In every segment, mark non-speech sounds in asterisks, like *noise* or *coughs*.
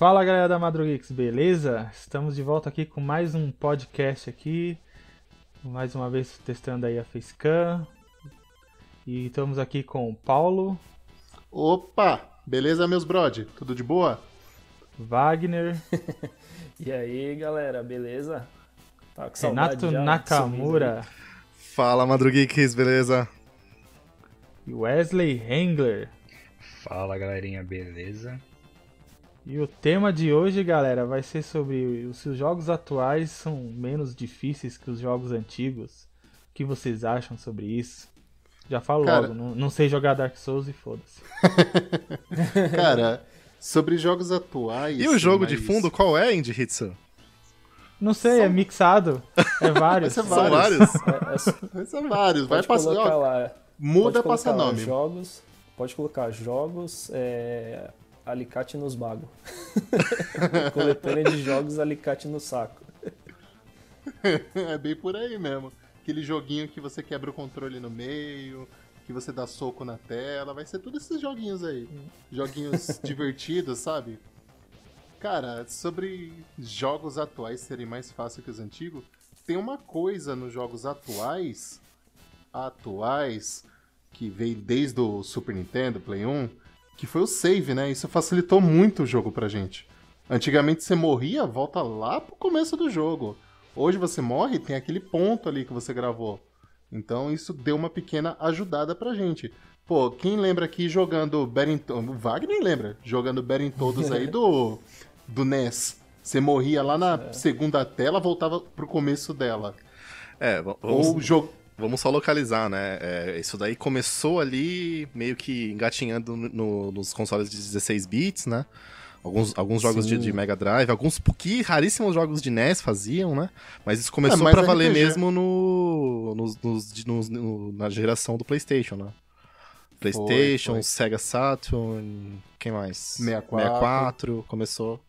Fala galera da Madrugeeks, beleza? Estamos de volta aqui com mais um podcast aqui. Mais uma vez testando aí a Facecam. E estamos aqui com o Paulo, Opa! Beleza, meus brode? Tudo de boa? Wagner, *laughs* E aí, galera, beleza? Tá com saudade Renato Nakamura Fala, Madrugeeks, beleza? e Wesley Hengler. Fala galerinha, beleza? E o tema de hoje, galera, vai ser sobre os- se os jogos atuais são menos difíceis que os jogos antigos. O que vocês acham sobre isso? Já falo Cara- logo, não, não sei jogar Dark Souls e foda-se. *laughs* Cara, sobre jogos atuais. E o jogo de mas- fundo, qual é, Indy Hitsu? Não sei, é mixado. É *laughs* vários. Vai ser São vários. vários? *laughs* É, é ser vários. Vai passar. muda, pode passa nome. Jogos, pode colocar jogos, é, alicate nos bagos. *laughs* Coletânea de jogos, alicate no saco. é bem por aí mesmo. Aquele joguinho que você quebra o controle no meio, que você dá soco na tela. Vai ser todos esses joguinhos aí. Joguinhos *laughs* divertidos, sabe? Cara, sobre jogos atuais serem mais fáceis que os antigos, tem uma coisa nos jogos atuais, atuais, que veio desde o Super Nintendo, Play 1, que foi o save, né? Isso facilitou muito o jogo pra gente. Antigamente você morria, volta lá pro começo do jogo. Hoje você morre, tem aquele ponto ali que você gravou. Então isso deu uma pequena ajudada pra gente. Pô, quem lembra aqui jogando Battletoads... O Wagner lembra, jogando Battletoads aí do, *laughs* do NES. Você morria lá na segunda tela, voltava pro começo dela. É, vamos, Ou jogo... vamos só localizar, né? É, isso daí começou ali meio que engatinhando no- nos consoles de 16 bits, né? Alguns, alguns jogos de, de Mega Drive, alguns pouquinho raríssimos jogos de NES faziam, né? Mas isso começou mais pra valer mesmo no, nos- nos- de- nos- no- na geração do PlayStation, né? PlayStation, foi. Sega Saturn, quem mais? 64. 64, começou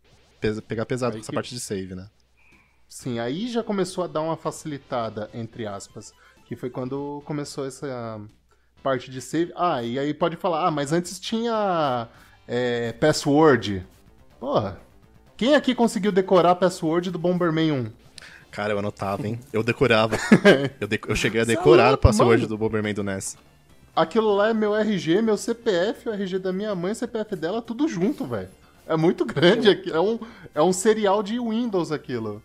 a pegar pesado Aí com essa que- parte de save, né? Sim, aí já começou a dar uma facilitada, entre aspas. Que foi quando começou essa parte de save. Ah, e aí pode falar, ah, mas antes tinha é, password. Porra, quem aqui conseguiu decorar a password do Bomberman 1? Cara, eu anotava, hein? Eu decorava. *laughs* eu, de- eu cheguei a é decorar louco, o password mano. do Bomberman do NES. Aquilo lá é meu RG, meu CPF, o RG da minha mãe, o CPF dela, tudo junto, velho. É muito grande aqui. É um, é um serial de Windows aquilo.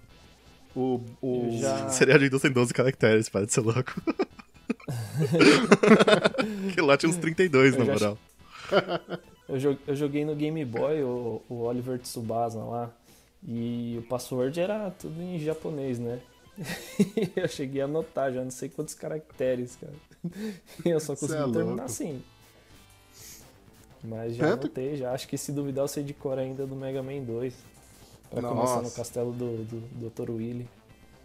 O. o... Já- Seria de Windows tem 12 caracteres, para de ser louco. *laughs* Aquilo lá tinha uns 32, Eu na moral. *laughs* Eu, jo- eu joguei no Game Boy o, o Oliver Tsubasa lá. E o password era tudo em japonês, né? *laughs* eu cheguei a anotar já, não sei quantos caracteres, cara. Eu só Cê consegui é terminar assim. Mas já Tanto- anotei, já. Acho que se duvidar eu sei de cor ainda do Mega Man 2. Pra começar no Nossa. castelo do, do Dr. Willy.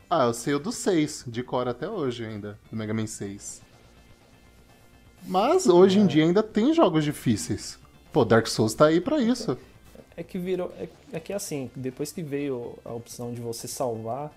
Ah, eu sei o do 6, de cor até hoje ainda, do Mega Man 6. Mas hoje em dia ainda tem jogos difíceis. Pô, Dark Souls tá aí pra isso. É que virou. É, é que assim, depois que veio a opção de você salvar,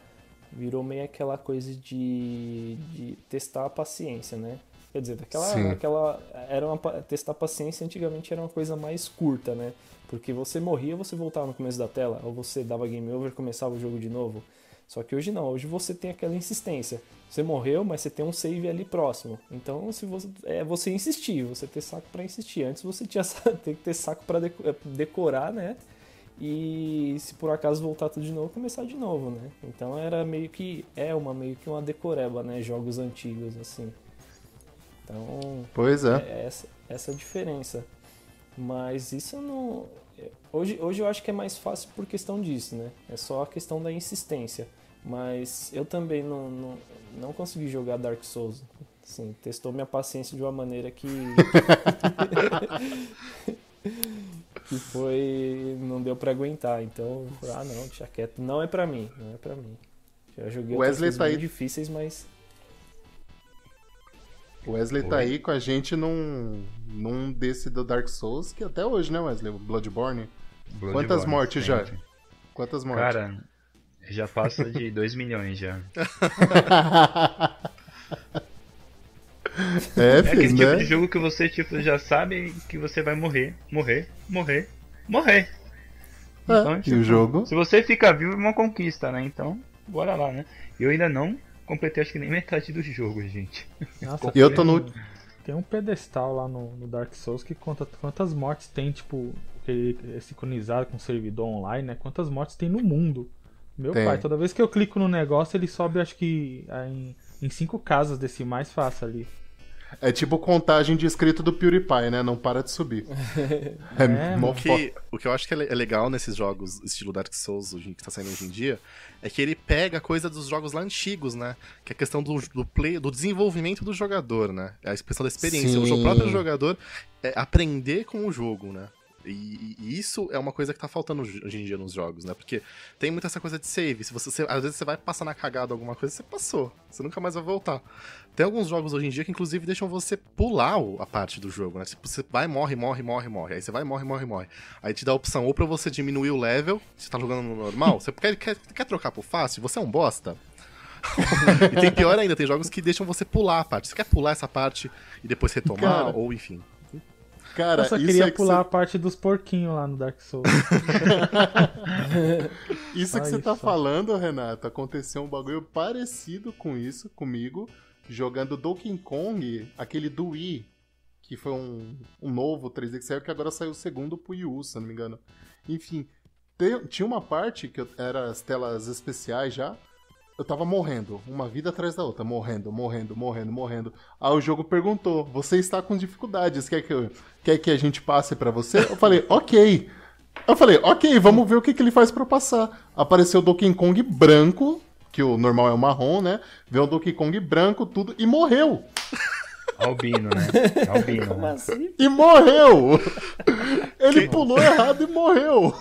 virou meio aquela coisa de, de testar a paciência, né? Quer dizer, daquela, Sim. aquela era uma, testar a paciência antigamente era uma coisa mais curta, né? Porque você morria, você voltava no começo da tela, ou você dava game over e começava o jogo de novo. Só que hoje não, hoje você tem aquela insistência. Você morreu, mas você tem um save ali próximo. Então, se você é você insistir, você ter saco pra insistir. Antes você tinha *laughs* tem que ter saco eh, decorar, né? E se por acaso voltar tudo de novo, começar de novo, né? Então era meio que é uma meio que uma decoreba, né? Jogos antigos assim. Então, Pois é. é essa, essa a diferença. Mas isso não. Hoje, hoje eu acho que é mais fácil por questão disso, né? É só a questão da insistência. Mas eu também não, não, não consegui jogar Dark Souls. Assim, testou minha paciência de uma maneira que. *laughs* que foi. Não deu pra aguentar. Então, eu falei, ah, não, deixa quieto. Não é pra mim. Não é pra mim. Já joguei Wesley tá aí. difíceis, mas. O Wesley tá aí com a gente num, num desse do Dark Souls, que até hoje, né, Wesley? O Bloodborne. Bloodborne, Quantas mortes já? sempre. Quantas mortes? Cara, já passa de *laughs* 2 milhões já. *laughs* é, É aquele filho, tipo né? de jogo que você tipo, já sabe que você vai morrer, morrer, morrer, morrer. Então, e tipo, o jogo? Se você fica vivo, é uma conquista, né? Então, bora lá, né? Eu ainda não completei, acho que nem metade do jogo, gente. Nossa, E eu tem tô no- um- Tem um pedestal lá no, no Dark Souls que conta quantas mortes tem, tipo, que ele é sincronizado com o servidor online, né? Quantas mortes tem no mundo. Meu Tem. pai, toda vez que eu clico no negócio, ele sobe, acho que ah, em, em cinco casas decimais fácil ali. É tipo contagem de inscrito do PewDiePie, né? Não para de subir. *laughs* É, É, O que, o que eu acho que é é legal nesses jogos estilo Dark Souls que tá saindo hoje em dia é que ele pega a coisa dos jogos lá antigos, né? Que é a questão do, do play, do desenvolvimento do jogador, né? É a questão da experiência. O Sim. próprio jogador é aprender com o jogo, né? E, e isso é uma coisa que tá faltando hoje em dia nos jogos, né? Porque tem muita essa coisa de save. Se você, você- às vezes você vai passar na cagada alguma coisa, você passou. Você nunca mais vai voltar. Tem alguns jogos hoje em dia que, inclusive, deixam você pular a parte do jogo, né? Tipo, você vai, morre, morre, morre, morre. Aí você vai, morre, morre, morre. Aí te dá a opção ou pra você diminuir o level, você tá jogando no normal, você quer, quer, quer trocar pro fácil, você é um bosta. *laughs* e tem pior ainda, tem jogos que deixam você pular a parte. Você quer pular essa parte e depois retomar, Cara, ou enfim. Cara, eu só isso queria é que pular a cê- parte dos porquinhos lá no Dark Souls. *laughs* Isso que você tá isso. falando, Renato, aconteceu um bagulho parecido com isso comigo, jogando Donkey Kong, aquele do Wii, que foi um, um novo 3D que saiu, que agora saiu o segundo pro Wii U, se não me engano. Enfim, tinha uma parte que eu- era as telas especiais já, eu tava morrendo, uma vida atrás da outra, morrendo, morrendo, morrendo, morrendo. Aí o jogo perguntou: "Você está com dificuldades, quer que eu- quer que a gente passe pra você?" Eu falei: *laughs* "OK". Eu falei: "OK, vamos ver o que, que ele faz eu passar". Apareceu Donkey Kong branco, que o normal é o marrom, né? Veio o Donkey Kong branco, tudo e morreu. *laughs* Albino, né? *laughs* Albino. Como né? assim? E morreu. Ele pulou errado e morreu.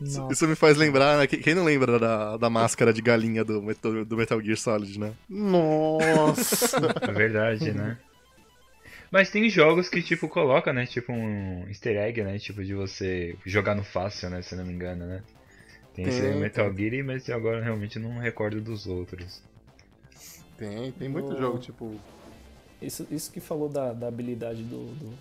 Nossa, Isso me faz lembrar, né? Quem não lembra da, da máscara de galinha do Metal, do Metal Gear Solid, né? Nossa. *laughs* É verdade, né? Mas tem jogos que, tipo, coloca, né? Tipo um easter egg, né? Tipo, de você jogar no fácil, né? Se eu não me engano, né? Tem esse Tem, Metal Gear, mas agora realmente não recordo dos outros. Tem, tem muito No- jogo, tipo. Isso, isso que falou da, da habilidade do, do,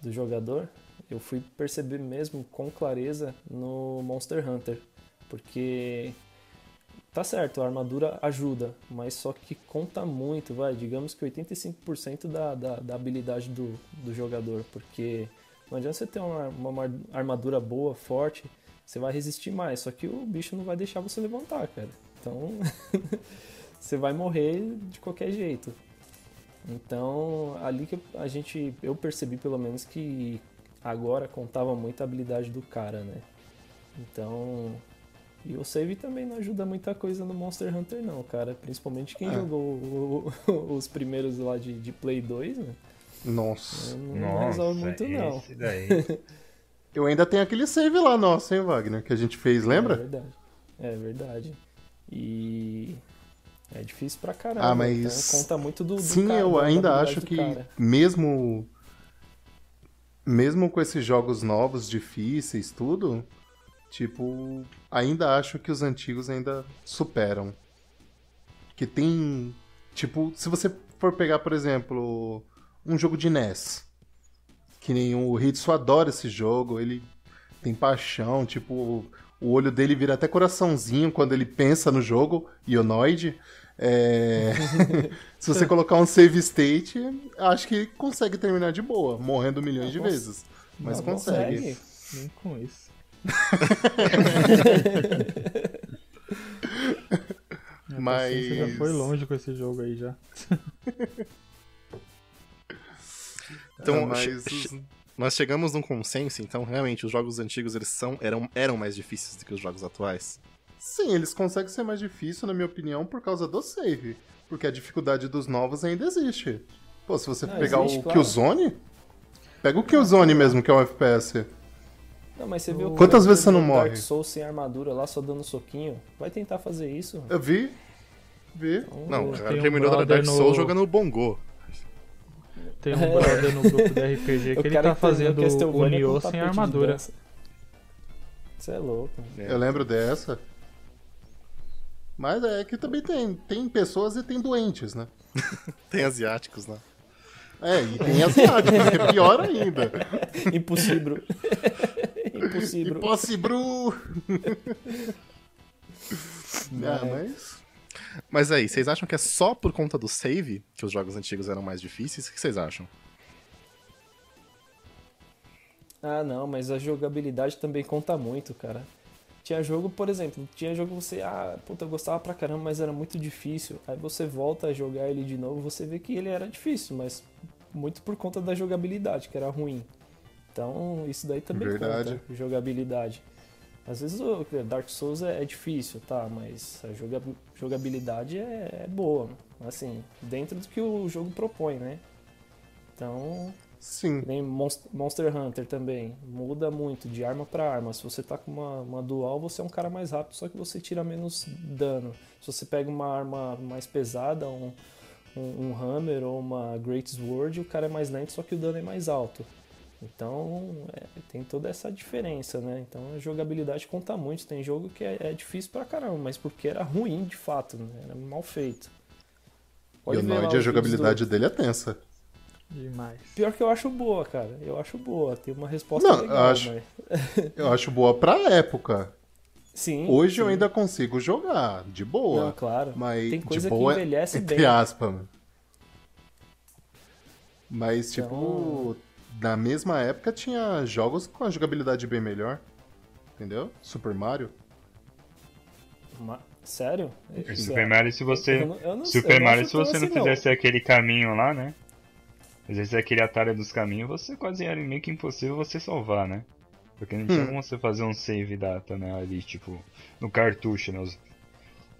do jogador, eu fui perceber mesmo com clareza no Monster Hunter. Porque tá certo, a armadura ajuda, mas só que conta muito, vai. Digamos que 85% da, da, da habilidade do, do jogador. Porque não adianta você ter uma, uma armadura boa, forte, você vai resistir mais. Só que o bicho não vai deixar você levantar, cara. Então *laughs* você vai morrer de qualquer jeito. Então, ali que a gente, eu percebi pelo menos que agora contava muito a habilidade do cara, né? Então, e o save também não ajuda muita coisa no Monster Hunter não, cara. Principalmente quem É. jogou o- o- os primeiros lá de, de Play 2, né? Nossa. Não Nossa, resolve muito não. esse daí. *laughs* Eu ainda tenho aquele save lá nosso, hein, Wagner? Que a gente fez, É lembra? verdade. É verdade. E é difícil pra caramba. Ah, mas- então conta muito do, do Sim, cara, eu da ainda acho que cara. mesmo mesmo com esses jogos novos, difíceis, tudo, tipo, ainda acho que os antigos ainda superam. Que tem, tipo, se você for pegar, por exemplo, um jogo de NES, que nem o Hitsu adora esse jogo, ele tem paixão, tipo, o olho dele vira até coraçãozinho quando ele pensa no jogo, Ionoid. É... *laughs* Se você colocar um save state, acho que consegue terminar de boa, morrendo milhões de Cons- vezes. Mas Não, consegue. nem com isso. *laughs* Mas- paciência já foi longe com esse jogo aí já. *laughs* Então, Ah, mas Nós chegamos num consenso, então realmente os jogos antigos eles são, eram, eram mais difíceis do que os jogos atuais. Sim, eles conseguem ser mais difícil, na minha opinião, por causa do save. Porque a dificuldade dos novos ainda existe. Pô, se você Ah, pegar existe, o claro. Killzone, pega o Killzone mesmo, que é um FPS. Não, mas você viu o Quantas vezes você não morre? Dark Souls sem armadura lá, só dando soquinho. Vai tentar fazer isso. Eu vi, vi. Então, Não, o Tem cara um terminou da brother Dark no- Souls jogando Bongo. Tem um brother no grupo da *laughs* RPG que o ele tá fazendo o Nioh sem armadura. Você é louco. Eu lembro dessa. Mas é que também tem, tem pessoas e tem doentes, né? *laughs* Tem asiáticos, né? É, e tem asiáticos, que é *laughs* pior ainda. Impossível. Impossível. Impossível! ah, mas. Mas aí, vocês acham que é só por conta do save que os jogos antigos eram mais difíceis? O que vocês acham? Ah, não, mas a jogabilidade também conta muito, cara. Tinha jogo, por exemplo, tinha jogo que você, ah, puta, eu gostava pra caramba, mas era muito difícil. Aí você volta a jogar ele de novo, você vê que ele era difícil, mas muito por conta da jogabilidade, que era ruim. Então, isso daí também Verdade. conta, jogabilidade. Às vezes o Dark Souls é, é difícil, tá? Mas a joga- jogabilidade é, é boa. Assim, dentro do que o jogo propõe, né? Então, Sim. nem Monst- Monster Hunter também. Muda muito de arma pra arma. Se você tá com uma, uma dual, você é um cara mais rápido, só que você tira menos dano. Se você pega uma arma mais pesada, um, um, um Hammer ou uma Great Sword, o cara é mais lento, só que o dano é mais alto. Então é, tem toda essa diferença, né? Então a jogabilidade conta muito. Tem jogo que é, é difícil pra caramba, mas porque era ruim de fato, né? era mal feito. E Pode o ver lá Noid, a jogabilidade dele é tensa. Demais. Pior que eu acho boa, cara. Eu acho boa. Tem uma resposta Não, eu legal, acho- mas... *laughs* Eu acho boa pra época. Sim. Hoje eu sim. ainda consigo jogar, de boa. Não, claro. Mas Tem de coisa que boa, envelhece entre bem. aspas. Mas, tipo, Então- na mesma época tinha jogos com a jogabilidade bem melhor. Entendeu? Super Mario. Ma- Sério? Super Mario, se você. Eu não- eu não- Super não Mario, se você não assim, não. fizesse aquele caminho lá, né? Fizesse aquele atalho dos caminhos, você quase era meio que impossível você salvar, né? Porque não tinha Hum. como você fazer um save data, né? Ali, tipo, no cartucho, né?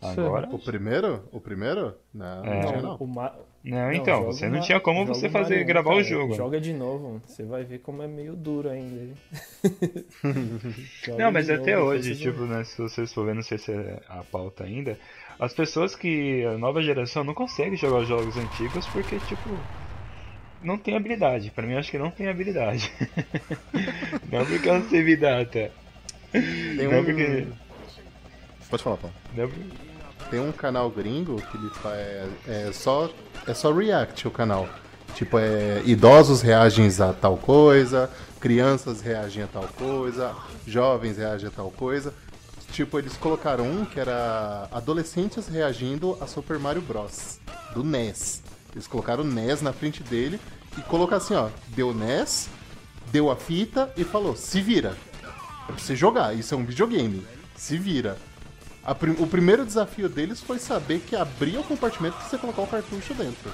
Agora. O primeiro? O primeiro? Não, É. não tinha Não, não. o Ma... Não, então, joga você não uma- tinha como você o fazer, Mario, gravar o cara. jogo. né? Joga de novo, você vai ver como é meio duro ainda. *laughs* Não, mas até novo, hoje, vão- tipo, né, se vocês for ver, não sei se é a pauta ainda, as pessoas que, a nova geração não consegue jogar os jogos antigos porque, tipo, não tem habilidade. Pra mim, eu acho que não tem habilidade. *laughs* não porque é um save data. Tem Não um, porque... Pode falar, Paulo. Não, porque- tem um canal gringo que ele faz. É, é só, é só react o canal. Tipo, é idosos reagem a tal coisa, crianças reagem a tal coisa, jovens reagem a tal coisa. Tipo, eles colocaram um que era adolescentes reagindo a Super Mario Bros. do NES. Eles colocaram o NES na frente dele e colocaram assim, ó, deu NES, deu a fita e falou, se vira. É pra você jogar, isso é um videogame. Se vira. Prim- o primeiro desafio deles foi saber que abria o compartimento pra você colocar o cartucho dentro.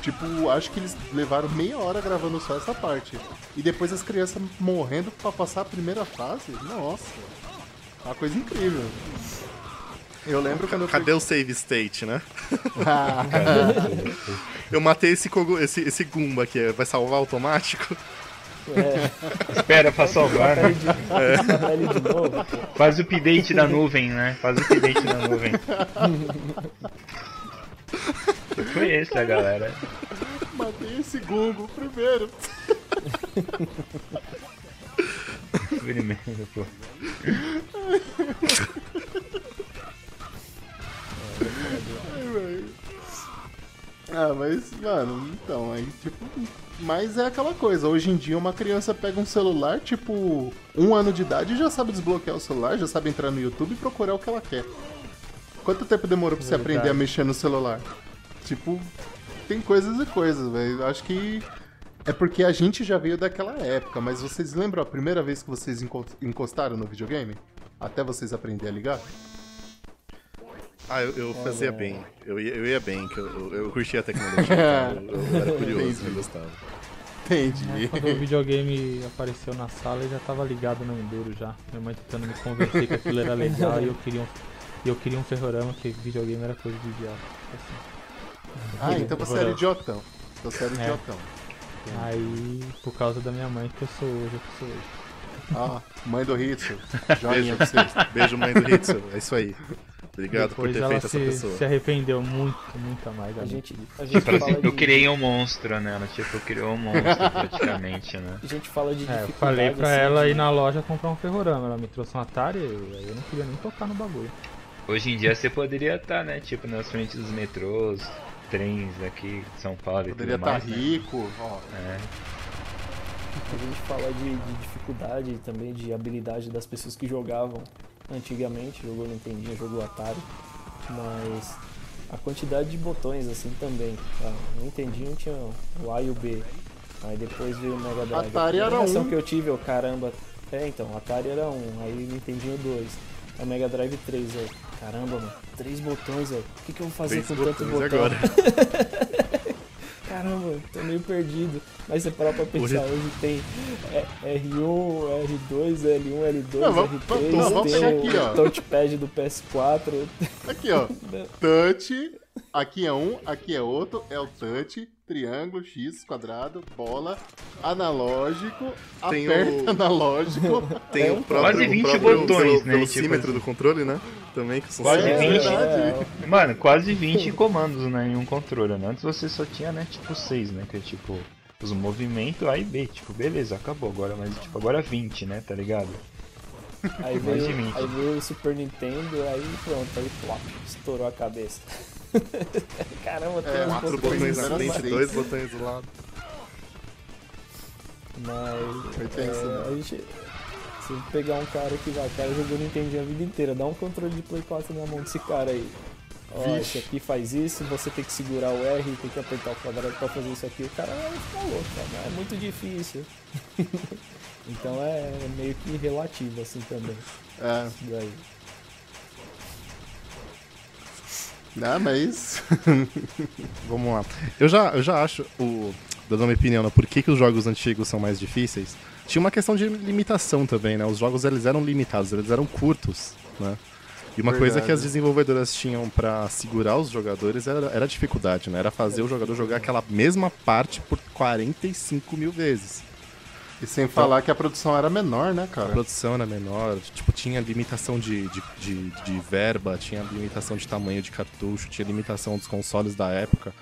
Tipo, acho que eles levaram meia hora gravando só essa parte. E depois as crianças morrendo pra passar a primeira fase. Nossa. Uma coisa incrível. Eu lembro quando eu Cadê o save state, né? Ah, *laughs* Eu matei esse, esse, esse Goomba aqui, vai salvar automático? É, Espera pra salvar, né? pô. Faz o update da nuvem, né? Faz o update da nuvem. Foi esse, a galera. matei esse Gungo primeiro. Primeiro, pô. Ah, mas, mano, então, aí, tipo. Mas é aquela coisa, hoje em dia uma criança pega um celular, tipo, um ano de idade e já sabe desbloquear o celular, já sabe entrar no YouTube e procurar o que ela quer. Quanto tempo demorou pra você Verdade. aprender a mexer no celular? Tipo, tem coisas e coisas, velho. Eu Acho que é porque a gente já veio daquela época, mas vocês lembram a primeira vez que vocês enco- encostaram no videogame? Até vocês aprenderem a ligar? Ah, eu, eu fazia bem. Eu ia, eu ia bem, que eu, eu, eu curtia a tecnologia. então eu, eu era *laughs* curioso, eu gostava. Entendi. Quando o videogame apareceu na sala, eu já tava ligado no Enduro já. Minha mãe tentando me convencer que aquilo era legal e eu queria um, e eu queria um ferrorama, que videogame era coisa de idiota. Assim. Ah, então você era idiotão. Então você era É. idiotão. Aí, por causa da minha mãe, que eu sou hoje, que sou hoje. Ah, mãe do Hitsu. *laughs* Joinha pra você. Beijo, mãe do Hitsu. É isso aí. Obrigado Depois por ter feito essa se, pessoa. se arrependeu muito, muito a mais. A gente, gente. a gente fala de, eu criei um monstro nela, tipo, eu criei um monstro praticamente, né? *laughs* A gente fala de É, eu falei pra assim, ela ir na loja comprar um ferrorama. Ela me trouxe um Atari e aí eu não queria nem tocar no bagulho. Hoje em dia você poderia estar, né, tipo, nas frentes dos metrôs, trens aqui de São Paulo e Poderia tudo estar mais, né? rico. Ó, É. a gente fala de, de dificuldade e também de habilidade das pessoas que jogavam antigamente, jogou Nintendinho, jogou Atari, mas a quantidade de botões assim também. Tá? No Nintendinho tinha o A e o B, aí depois veio o Mega Drive. Atari a era reação um. que eu tive, eu caramba, é então, Atari era um, aí Nintendinho 2, a Mega Drive 3, eu, caramba, mano, três botões, eu, o que, que eu vou fazer Três com tanto botões botão? agora. *laughs* Caramba, tô meio perdido. Mas você parar pra pensar, hoje tem é, R1, R2, L1, L2, Não, vamos- R3, não, vamos tem pegar o aqui, ó. touchpad do PS4. Aqui, ó. *laughs* Touch. Aqui é um, aqui é outro. É o touch, triângulo, X, quadrado, bola, analógico, Tem aperta o- *laughs* analógico. *laughs* Tem o próprio, Quase o 20 próprio botões, né, velocímetro tipo do controle, né? Também que são Quase É, 20. verdade. Mano, quase 20 comandos né, em um controle, né? Antes você só tinha, né, tipo 6, né? Que é tipo os movimentos A e B, tipo, beleza, acabou agora, mas tipo, agora 20, né, tá ligado? Aí Mais veio, de 20. aí veio o Super Nintendo, aí pronto, aí plop, estourou a cabeça. *laughs* Caramba, tem É, Quatro botões na frente, dois botões do lado. Mas Foi tenso, é, né? a gente. Se pegar um cara que vai, o cara jogou Nintendo a vida inteira, dá um controle de Play 4 na mão desse cara aí. Ó, Vixe. esse aqui faz isso, você tem que segurar o R, tem que apertar o quadrado pra fazer isso aqui. O cara vai ficar louco, cara, é muito difícil. *laughs* então é meio que relativo assim também. É, Isso daí. Não, mas. *laughs* Vamos lá. Eu já, eu já acho, o, dando uma opinião, né, por que, que os jogos antigos são mais difíceis, tinha uma questão de limitação também, né? Os jogos eles eram limitados, eles eram curtos, né? E uma coisa Verdade. que as desenvolvedoras tinham pra segurar os jogadores era, era a dificuldade, né? Era fazer o jogador jogar aquela mesma parte por 45 mil vezes. E sem falar que a produção era menor, né, A cara? produção era menor, tipo, tinha limitação de, de, de, de verba, tinha limitação de tamanho de cartucho, tinha limitação dos consoles da época.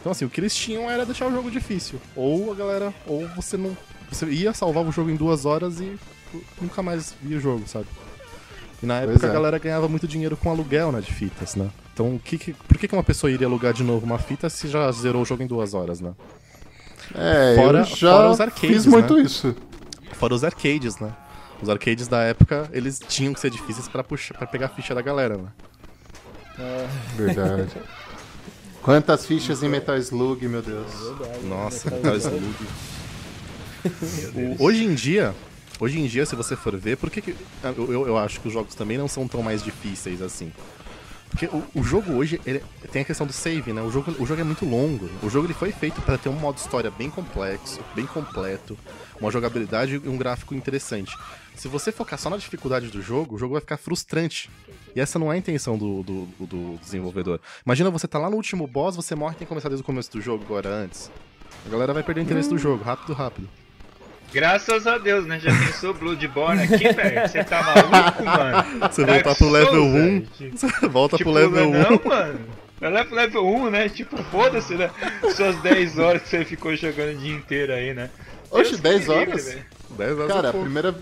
Então, assim, o que eles tinham era deixar o jogo difícil. Ou a galera, ou você não. Você ia salvar o jogo em duas horas e nunca mais via o jogo, sabe? E na época é. a galera ganhava muito dinheiro com aluguel, né, de fitas, né? Então, o que que- por que, que uma pessoa iria alugar de novo uma fita se já zerou o jogo em duas horas, né? É, Fora- eu já fora os arcades, fiz muito né? isso. Fora os arcades, né? Os arcades da época, eles tinham que ser difíceis pra puxar, para pegar a ficha da galera, né? É, Verdade. Quantas fichas em Metal Slug, meu Deus. verdade. Nossa, Metal Metal Slug. Hoje em dia, hoje em dia, se você for ver, por que, que eu, eu- eu acho que os jogos também não são tão mais difíceis assim? Porque o, o jogo hoje ele tem a questão do save, né? O jogo, o jogo é muito longo. O jogo ele foi feito para ter um modo história bem complexo, bem completo, uma jogabilidade e um gráfico interessante. Se você focar só na dificuldade do jogo, o jogo vai ficar frustrante. E essa não é a intenção do, do, do desenvolvedor. Imagina você tá lá no último boss, você morre e tem que começar desde o começo do jogo agora antes. A galera vai perder o interesse do jogo, rápido, rápido. Graças a Deus, né? Já pensou Bloodborne aqui, *laughs* velho? Você tá maluco, mano? Você Dark voltar pro level Souls, 1, velho. Tipo, você volta tipo, pro level 1. Não, mano. Vai lá pro level 1, né? Tipo, foda-se, né? Suas 10 horas que você ficou jogando o dia inteiro aí, né? Oxe, Deus 10 que livre, horas? velho. 10 horas Cara, é a primeira,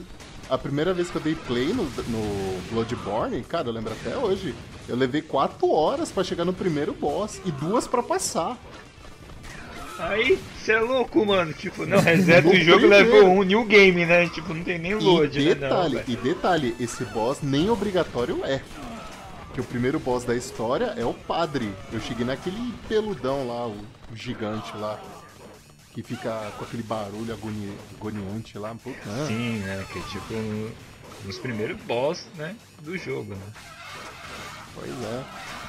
a primeira vez que eu dei play no, no Bloodborne, cara, eu lembro até hoje. Eu levei 4 horas pra chegar no primeiro boss e duas pra passar. Aí, você é louco, mano. Tipo, não, reseta o jogo level 1, new game, né? Tipo, não tem nem load, e né? Não, detalhe, e detalhe, esse boss nem obrigatório é. Que o primeiro boss da história é o padre. Eu cheguei naquele peludão lá, o, o gigante lá. Que fica com aquele barulho agoni- agoniante lá. Puta, ah. Sim, né? Que é tipo um- nos primeiros boss, né? Do jogo, né? Pois é.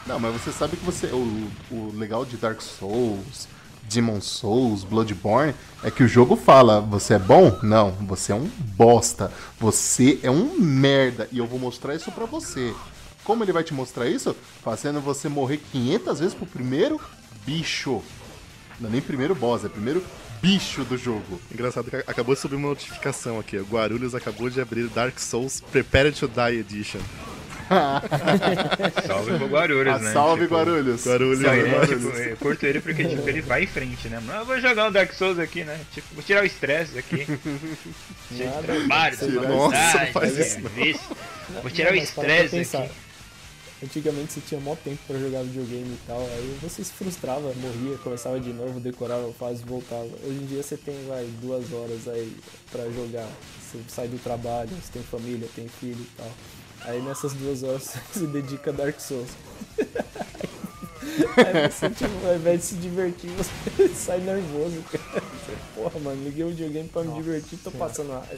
Não, mas você sabe que você. O, o legal de Dark Souls, Demon Souls, Bloodborne, é que o jogo fala, você é bom? Não, você é um bosta. Você é um merda. E eu vou mostrar isso pra você. Como ele vai te mostrar isso? Fazendo você morrer 500 vezes pro primeiro bicho. Não é nem primeiro boss, é primeiro bicho do jogo. Engraçado que acabou de subir uma notificação aqui. ó. Guarulhos acabou de abrir Dark Souls Prepare to Die Edition. *laughs* Salve pro Guarulhos, Ah, né? salve Tipo, Guarulhos. Guarulhos, aí, né? Guarulhos. Tipo, é, Porto ele porque tipo, ele vai em frente, né? Mano, eu vou jogar um Dark Souls aqui, né? Tipo, vou tirar o estresse aqui. *laughs* Cheio de Nada, trabalho, vai- Nossa, faz né? isso, não. Vou tirar o Não, mas pra estresse aqui. Antigamente você tinha mó tempo pra jogar videogame e tal, aí você se frustrava, morria, começava de novo, decorava a fase e voltava. Hoje em dia você tem, vai, duas horas aí pra jogar. Você sai do trabalho, você tem família, tem filho e tal. Aí nessas duas horas *laughs* você se dedica a Dark Souls. *laughs* Aí você, tipo, ao invés de se divertir, você *laughs* sai nervoso, cara. Porra, mano, liguei o videogame pra me divertir, tô passando raiva.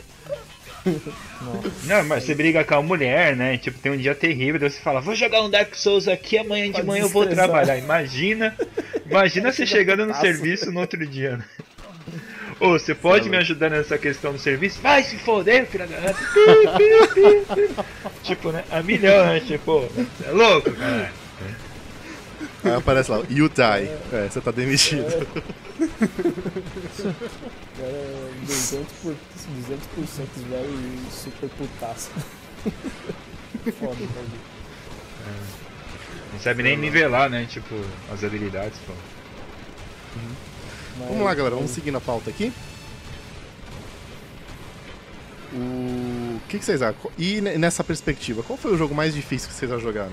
Não, mas você briga com a mulher, né? Tipo, tem um dia terrível, você fala, vou jogar um Dark Souls aqui, amanhã de manhã eu vou trabalhar. Imagina, imagina você chegando no serviço no outro dia, né? Ô, você pode me ajudar nessa questão do serviço? Vai se foder, filha da rata. *laughs* Tipo, né? A milhão, né? Tipo, você é louco, cara. Aí aparece lá, you die. É, você tá demitido. O cara é 200%, por, 200 velho e super putaço. Foda, velho. Não sabe nem nivelar, né? Tipo, as habilidades, pô. Mas- Vamos lá, galera, vamos seguir na pauta aqui. O que, que vocês acham? E ne- nessa perspectiva, qual foi o jogo mais difícil que vocês já jogaram?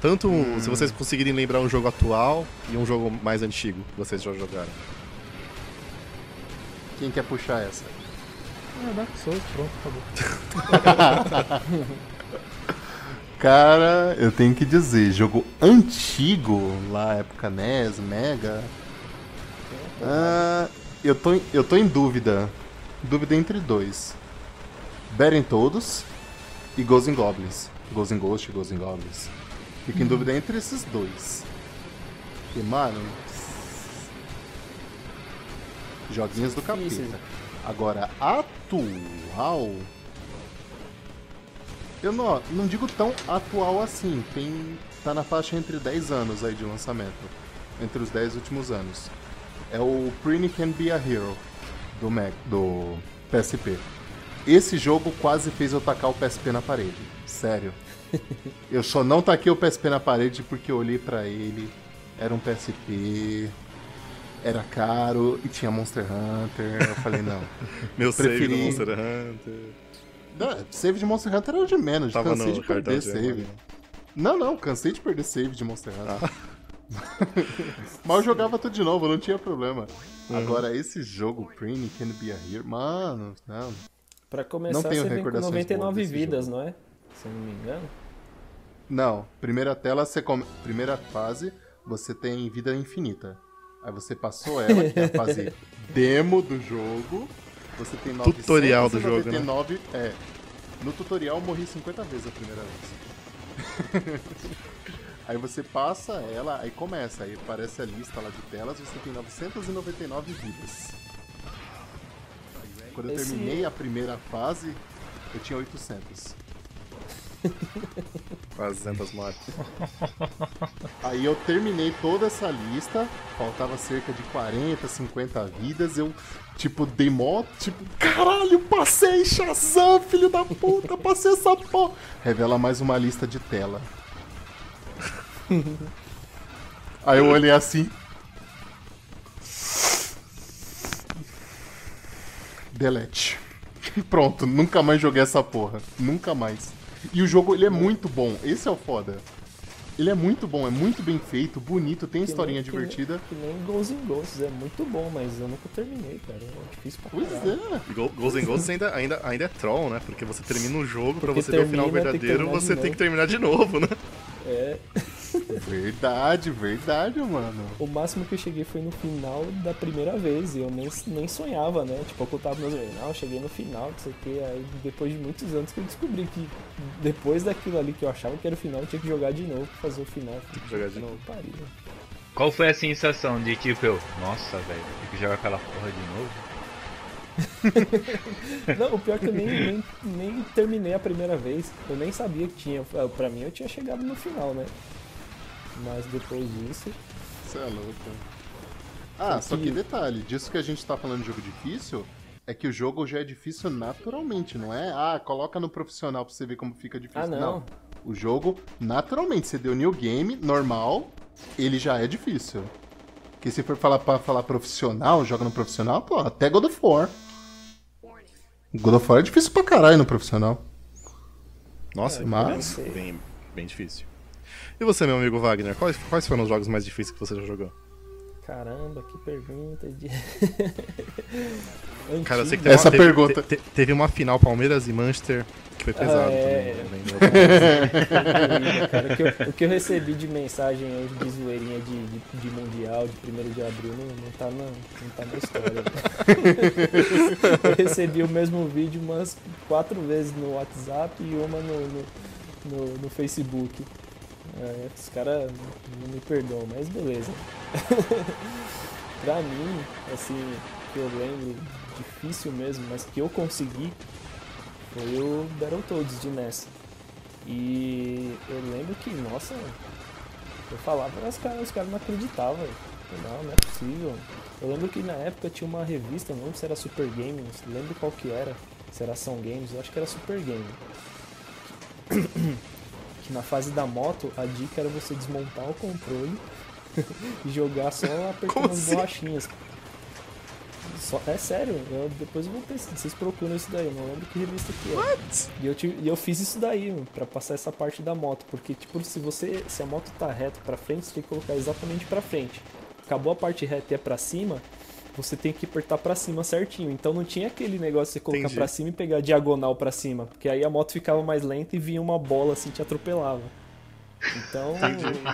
Tanto um- se vocês conseguirem lembrar um jogo atual e um jogo mais antigo que vocês já jogaram. Quem quer puxar essa? Ah, Dark Souls, pronto, acabou. *laughs* Cara, eu tenho que dizer, jogo antigo, lá época NES, Mega. Ah, eu, tô, em- eu tô em dúvida. Dúvida entre dois. Battletoads e Ghosts and Goblins. Ghosts and Ghost e Ghosts and Goblins. Fico em dúvida entre esses dois. E, mano... Joguinhos do capeta. Agora, atual... Eu não, não digo tão atual assim. Tem, tá na faixa entre 10 anos aí de lançamento. Entre os 10 últimos anos. É o Prini Can Be a Hero do, Mac, do PSP. Esse jogo quase fez eu tacar o PSP na parede. Sério. *laughs* Eu só não taquei o PSP na parede porque eu olhei pra ele. Era um PSP. Era caro e tinha Monster Hunter. Eu falei, não. *laughs* Meu save do Preferi- Monster Hunter. Não, Save de Monster Hunter era o de menos. Tava cansei de perder de save. Não, não, cansei de perder save de Monster Hunter. *laughs* Mas eu jogava tudo de novo, não tinha problema. Agora, esse jogo, Prini Can Be a Hero, mano, não. Pra começar, Não tenho você vem com recordações 99 boas desse vidas, jogo. não é? Se eu não me engano. Não, primeira tela, você come... primeira fase, você tem vida infinita. Aí você passou ela, que é a fase *laughs* demo do jogo. Você tem Tutorial do jogo, né? 999, É. No tutorial eu morri 50 vezes a primeira vez. *laughs* aí você passa ela, aí começa, aí aparece a lista lá de telas, você tem 999 vidas. Quando eu Esse- terminei a primeira fase, eu tinha 800. *laughs* Quase 200 mortes. *laughs* Aí eu terminei toda essa lista, faltava cerca de 40, 50 vidas, eu, tipo, dei mó, tipo, caralho, passei Shazam, filho da puta, passei essa porra. Revela mais uma lista de tela. *laughs* Aí eu olhei assim. Delete. *laughs* Pronto, nunca mais joguei essa porra. Nunca mais. E o jogo, ele é muito bom. Esse é o foda. Ele é muito bom, é muito bem feito, bonito, tem Que historinha nem- que nem- divertida. Que nem Ghosts and Ghosts, é muito bom, mas eu nunca terminei, cara. É difícil pra Pois caralho. é. E Go- Ghosts and Ghosts ainda, ainda, ainda é troll, né? Porque você termina um jogo, pra Porque você ver o final termina, tem verdadeiro, de você tem que terminar de novo, né? É, *laughs* Verdade, verdade, mano. o máximo que eu cheguei foi no final da primeira vez, e eu nem, nem sonhava, né? Tipo, eu contava meus amigos, não, eu cheguei no final, não sei o que, aí depois de muitos anos que eu descobri que depois daquilo ali que eu achava que era o final, eu tinha que jogar de novo pra fazer o final. jogar de novo. que pariu. Qual foi a sensação de tipo eu, nossa, velho, tem que jogar aquela porra de novo? *laughs* Não, o pior é que eu nem, nem, nem terminei a primeira vez. Eu nem sabia que tinha. Pra mim eu tinha chegado no final, né? Mas depois disso. Você é louco. Ah, Só só que que- detalhe, disso que a gente tá falando de jogo difícil, é que o jogo já é difícil naturalmente, não é? Ah, coloca no profissional pra você ver como fica difícil. Ah, não. O jogo, naturalmente, você deu new game, normal, ele já é difícil. Porque se for falar pra falar profissional, joga no profissional, pô, até God of War. God of War é difícil pra caralho no profissional. Nossa, É, mas- bem, Bem difícil. E você, meu amigo Wagner, quais, quais foram os jogos mais difíceis que você já jogou? Caramba, que pergunta de. *laughs* Cara, eu sei que teve Essa uma, teve- pergunta. te- te- teve uma final Palmeiras e Manchester que foi pesado. é. também, né? *laughs* Cara. O que, eu, o que eu recebi de mensagem hoje de zoeirinha de, de, de Mundial, de 1 de abril, não, não, tá na, não tá na história. *laughs* eu recebi o mesmo vídeo umas quatro vezes no WhatsApp e uma no, no, no, no Facebook. É, os caras não me perdoam, mas beleza. *laughs* pra mim, assim, que eu lembro difícil mesmo, mas que eu consegui foi o Battletoads de NES. E eu lembro que, nossa, eu falava, mas os caras os caras não acreditavam. Não, não é possível. Eu lembro que na época tinha uma revista, não lembro se era Super Game, não lembro qual que era, se era Ação Games, eu acho que era Super Game. Que na fase da moto, a dica era você desmontar o controle *laughs* e jogar só *laughs* apertando as assim? borrachinhas. Só- é sério, eu- depois eu vou pesquisar, vocês procuram isso daí, eu não lembro que revista que é. E eu, tive- e eu fiz isso daí, pra passar essa parte da moto, porque tipo, se você se a moto tá reta pra frente, você tem que colocar exatamente pra frente. Acabou a parte reta e é pra cima, você tem que apertar pra cima certinho. Então não tinha aquele negócio de você colocar pra cima e pegar diagonal pra cima, porque aí a moto ficava mais lenta e vinha uma bola assim te atropelava. Então,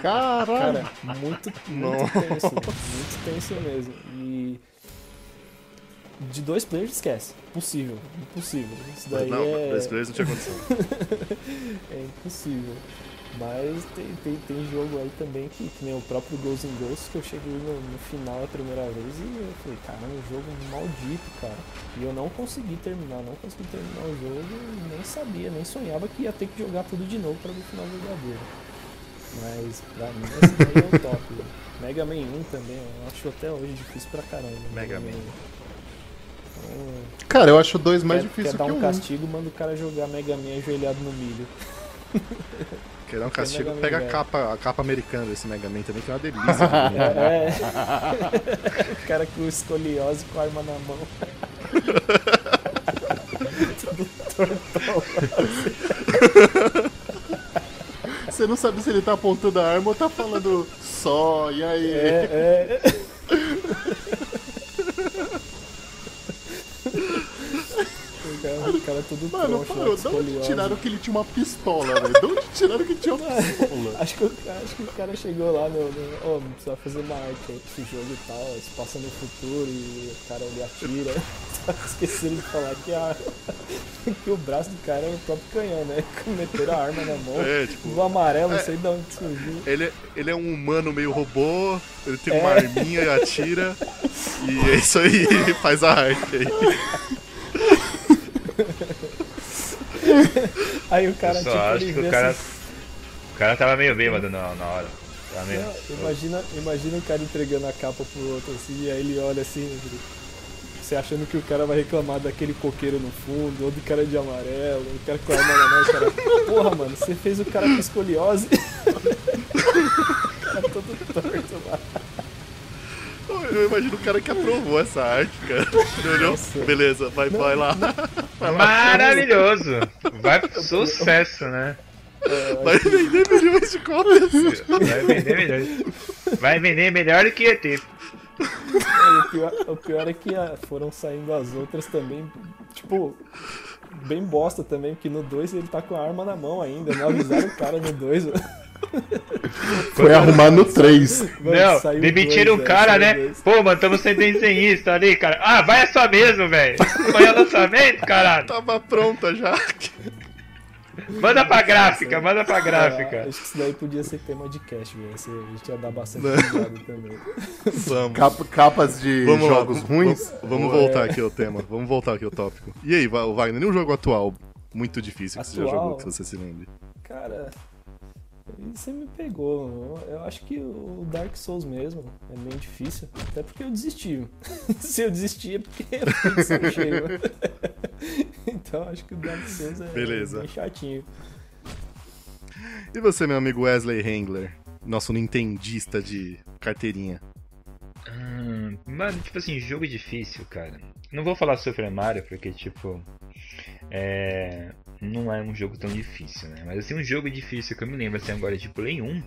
cara, muito, muito tenso, muito tenso mesmo. E de dois players esquece, impossível, impossível. Isso daí não, é dois players não tinha condição. *laughs* é impossível. Mas tem, tem, tem jogo aí também que, que nem o próprio Ghosts and Ghosts que eu cheguei no, no final a primeira vez e eu falei, caramba, um jogo maldito, cara. E eu não consegui terminar, não consegui terminar o jogo e nem sabia, nem sonhava que ia ter que jogar tudo de novo pra ver o final verdadeiro. Mas pra mim esse daí é o top. Mega Man 1 também, eu acho até hoje difícil pra caramba. Mega Man. Então, Cara, eu acho o dois mais quer, difícil quer dar que um o um. castigo, manda o cara jogar Mega Man ajoelhado no milho. *laughs* Quer dar um castigo? Pega a capa, a capa americana desse Mega Man também, que é uma delícia. *laughs* É. o *laughs* cara com escoliose com a arma na mão. Tudo *laughs* tortão. Você não sabe se ele tá apontando a arma ou tá falando só, e aí? É, é. O cara, o cara todo Mano, parou, de onde tiraram que ele tinha uma pistola, velho? De onde tiraram que ele tinha uma pistola? Acho que, o, acho que o cara chegou lá no. no oh, precisa fazer uma arte aí esse jogo e tal, se passa no futuro e o cara ele atira. *laughs* Esqueceram de falar que, a, *laughs* que o braço do cara é o próprio canhão, né? Meteram a arma na mão. É, tipo, O amarelo, não sei de onde surgiu. ele, ele é um humano meio robô, ele tem É. uma arminha e atira. E é isso aí, *laughs* faz a arte aí. *laughs* Aí o cara, tipo, acho que o cara. assim, O cara tava meio bêbado na, na hora. Tava meio. Não, imagina, imagina o cara entregando a capa pro outro assim, e aí ele olha assim, você achando que o cara vai reclamar daquele coqueiro no fundo, ou do cara de amarelo, o cara com a arma na mão, o cara, porra, mano, você fez o cara com escoliose. o *laughs* cara todo torto lá. Eu imagino o cara que aprovou essa arte, cara. Não, não? Beleza, vai, vai lá. Maravilhoso! Vai pro sucesso, né? Vai vender milhões de cópias. Vai vender melhor. Vai vender melhor do que ET. O, pior, o pior é que ah, foram saindo as outras também, tipo, bem bosta também, porque no 2 ele tá com a arma na mão ainda, não avisaram o cara no 2. *laughs* Foi arrumar no 3. Não, demitiram o cara, né? Pô, mano, tamo sem desenhista ali, cara. Ah, vai essa mesmo, velho. Amanhã é lançamento, caralho. Tava pronta já. Manda pra gráfica, manda pra Ah, gráfica. acho que isso daí podia ser tema de cast, velho. A gente ia dar bastante risada também. Vamos. Capa- capas de Vamos lá, jogos ruins. Vamos, vamos voltar aqui ao tema. Vamos voltar aqui ao tópico. E aí, Wagner, nenhum jogo atual muito difícil que você já Atual? jogou, que você se lembre? Cara, você me pegou. Eu, acho que o Dark Souls mesmo é meio difícil. Até porque eu desisti. *laughs* Se eu desistir é porque *laughs* eu cheio. *laughs* então acho que o Dark Souls é Beleza. bem chatinho. E você, meu amigo Wesley Hengler? Nosso nintendista de carteirinha. Hum, mano, tipo assim, jogo difícil, cara. Não vou falar Super Mario, porque, tipo. É. não é um jogo tão difícil, né? Mas assim, um jogo difícil que eu me lembro assim agora de Play 1,